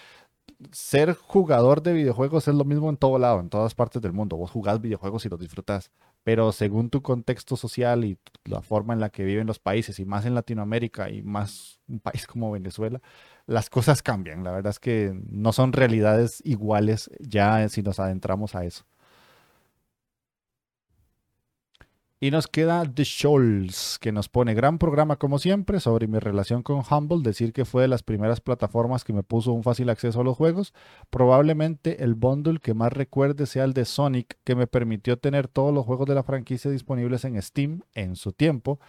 Speaker 1: ser jugador de videojuegos es lo mismo en todo lado, en todas partes del mundo. Vos jugás videojuegos y los disfrutas, pero según tu contexto social y la forma en la que viven los países, y más en Latinoamérica y más un país como Venezuela, las cosas cambian. La verdad es que no son realidades iguales ya si nos adentramos a eso. Y nos queda The Scholz, que nos pone gran programa como siempre sobre mi relación con Humble, decir que fue de las primeras plataformas que me puso un fácil acceso a los juegos. Probablemente el bundle que más recuerde sea el de Sonic, que me permitió tener todos los juegos de la franquicia disponibles en Steam en su tiempo,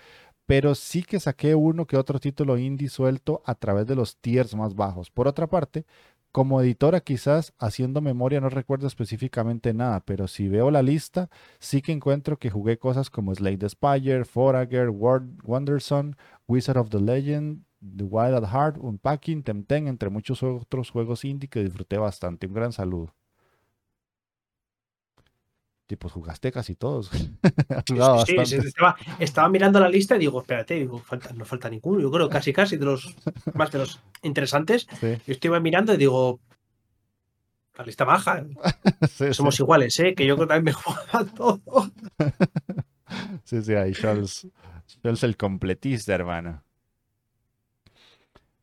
Speaker 1: pero sí que saqué uno que otro título indie suelto a través de los tiers más bajos. Por otra parte, como editora quizás haciendo memoria no recuerdo específicamente nada, pero si veo la lista, sí que encuentro que jugué cosas como Slade the Spire, Forager, Wonderson, Wizard of the Legend, The Wild at Heart, Unpacking, Temtem, entre muchos otros juegos indie que disfruté bastante. Un gran saludo. Tipo, jugaste casi todos.
Speaker 2: sí, estaba, mirando la lista y digo, espérate, digo, no falta ninguno. Yo creo casi casi de los más de los interesantes. Yo estuve mirando y digo, la lista baja. Somos iguales, ¿eh? Que yo creo que también me juega todo.
Speaker 1: sí, sí, ahí Charles, Charles el completista, hermano.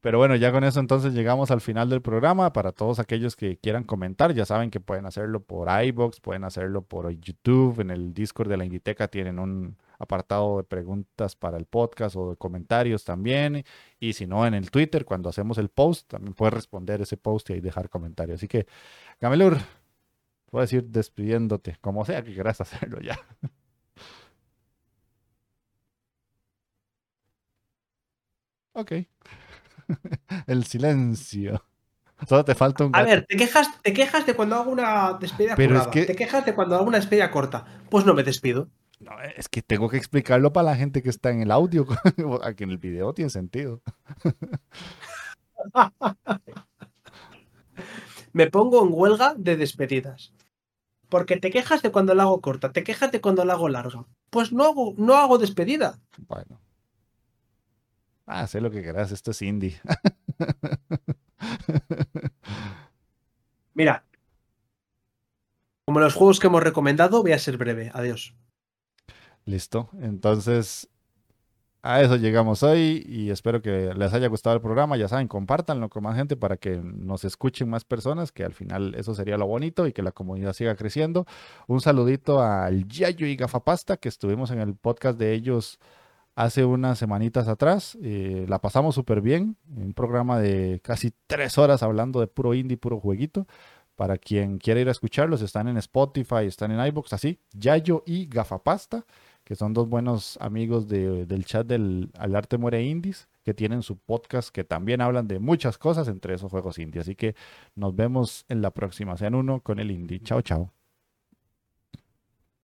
Speaker 1: Pero bueno, ya con eso entonces llegamos al final del programa. Para todos aquellos que quieran comentar, ya saben que pueden hacerlo por iBox, pueden hacerlo por YouTube, en el Discord de la Inditeca tienen un apartado de preguntas para el podcast o de comentarios también. Y si no, en el Twitter, cuando hacemos el post, también puedes responder ese post y ahí dejar comentarios. Así que, Gamelur, puedes ir despidiéndote, como sea que quieras hacerlo ya. ok. el silencio. Solo te falta un.
Speaker 2: A ver, te quejas, te quejas de cuando hago una despedida Pero Te quejas de cuando hago una despedida corta. Pues no me despido.
Speaker 1: No, es que tengo que explicarlo para la gente que está en el audio. Aquí en el video tiene sentido.
Speaker 2: me pongo en huelga de despedidas. Porque te quejas de cuando la hago corta, te quejas de cuando la hago larga. Pues no hago, no hago despedida.
Speaker 1: Bueno. Ah, sé lo que querás, esto es indie.
Speaker 2: Mira, como los juegos que hemos recomendado, voy a ser breve. Adiós.
Speaker 1: Listo. Entonces, a eso llegamos hoy y espero que les haya gustado el programa. Ya saben, compártanlo con más gente para que nos escuchen más personas, que al final eso sería lo bonito y que la comunidad siga creciendo. Un saludito al Yayo y Gafapasta, que estuvimos en el podcast de ellos hace unas semanitas atrás. Eh, la pasamos súper bien. Un programa de casi tres horas hablando de puro indie, puro jueguito. Para quien quiera ir a escucharlos, están en Spotify, están en iBox, así. Yayo y Gafapasta, que son dos buenos amigos del chat del Al Arte Muere Indies, que tienen su podcast que también hablan de muchas cosas, entre esos juegos indie. Así que nos vemos en la próxima. Sean uno con el indie. Chao, chao.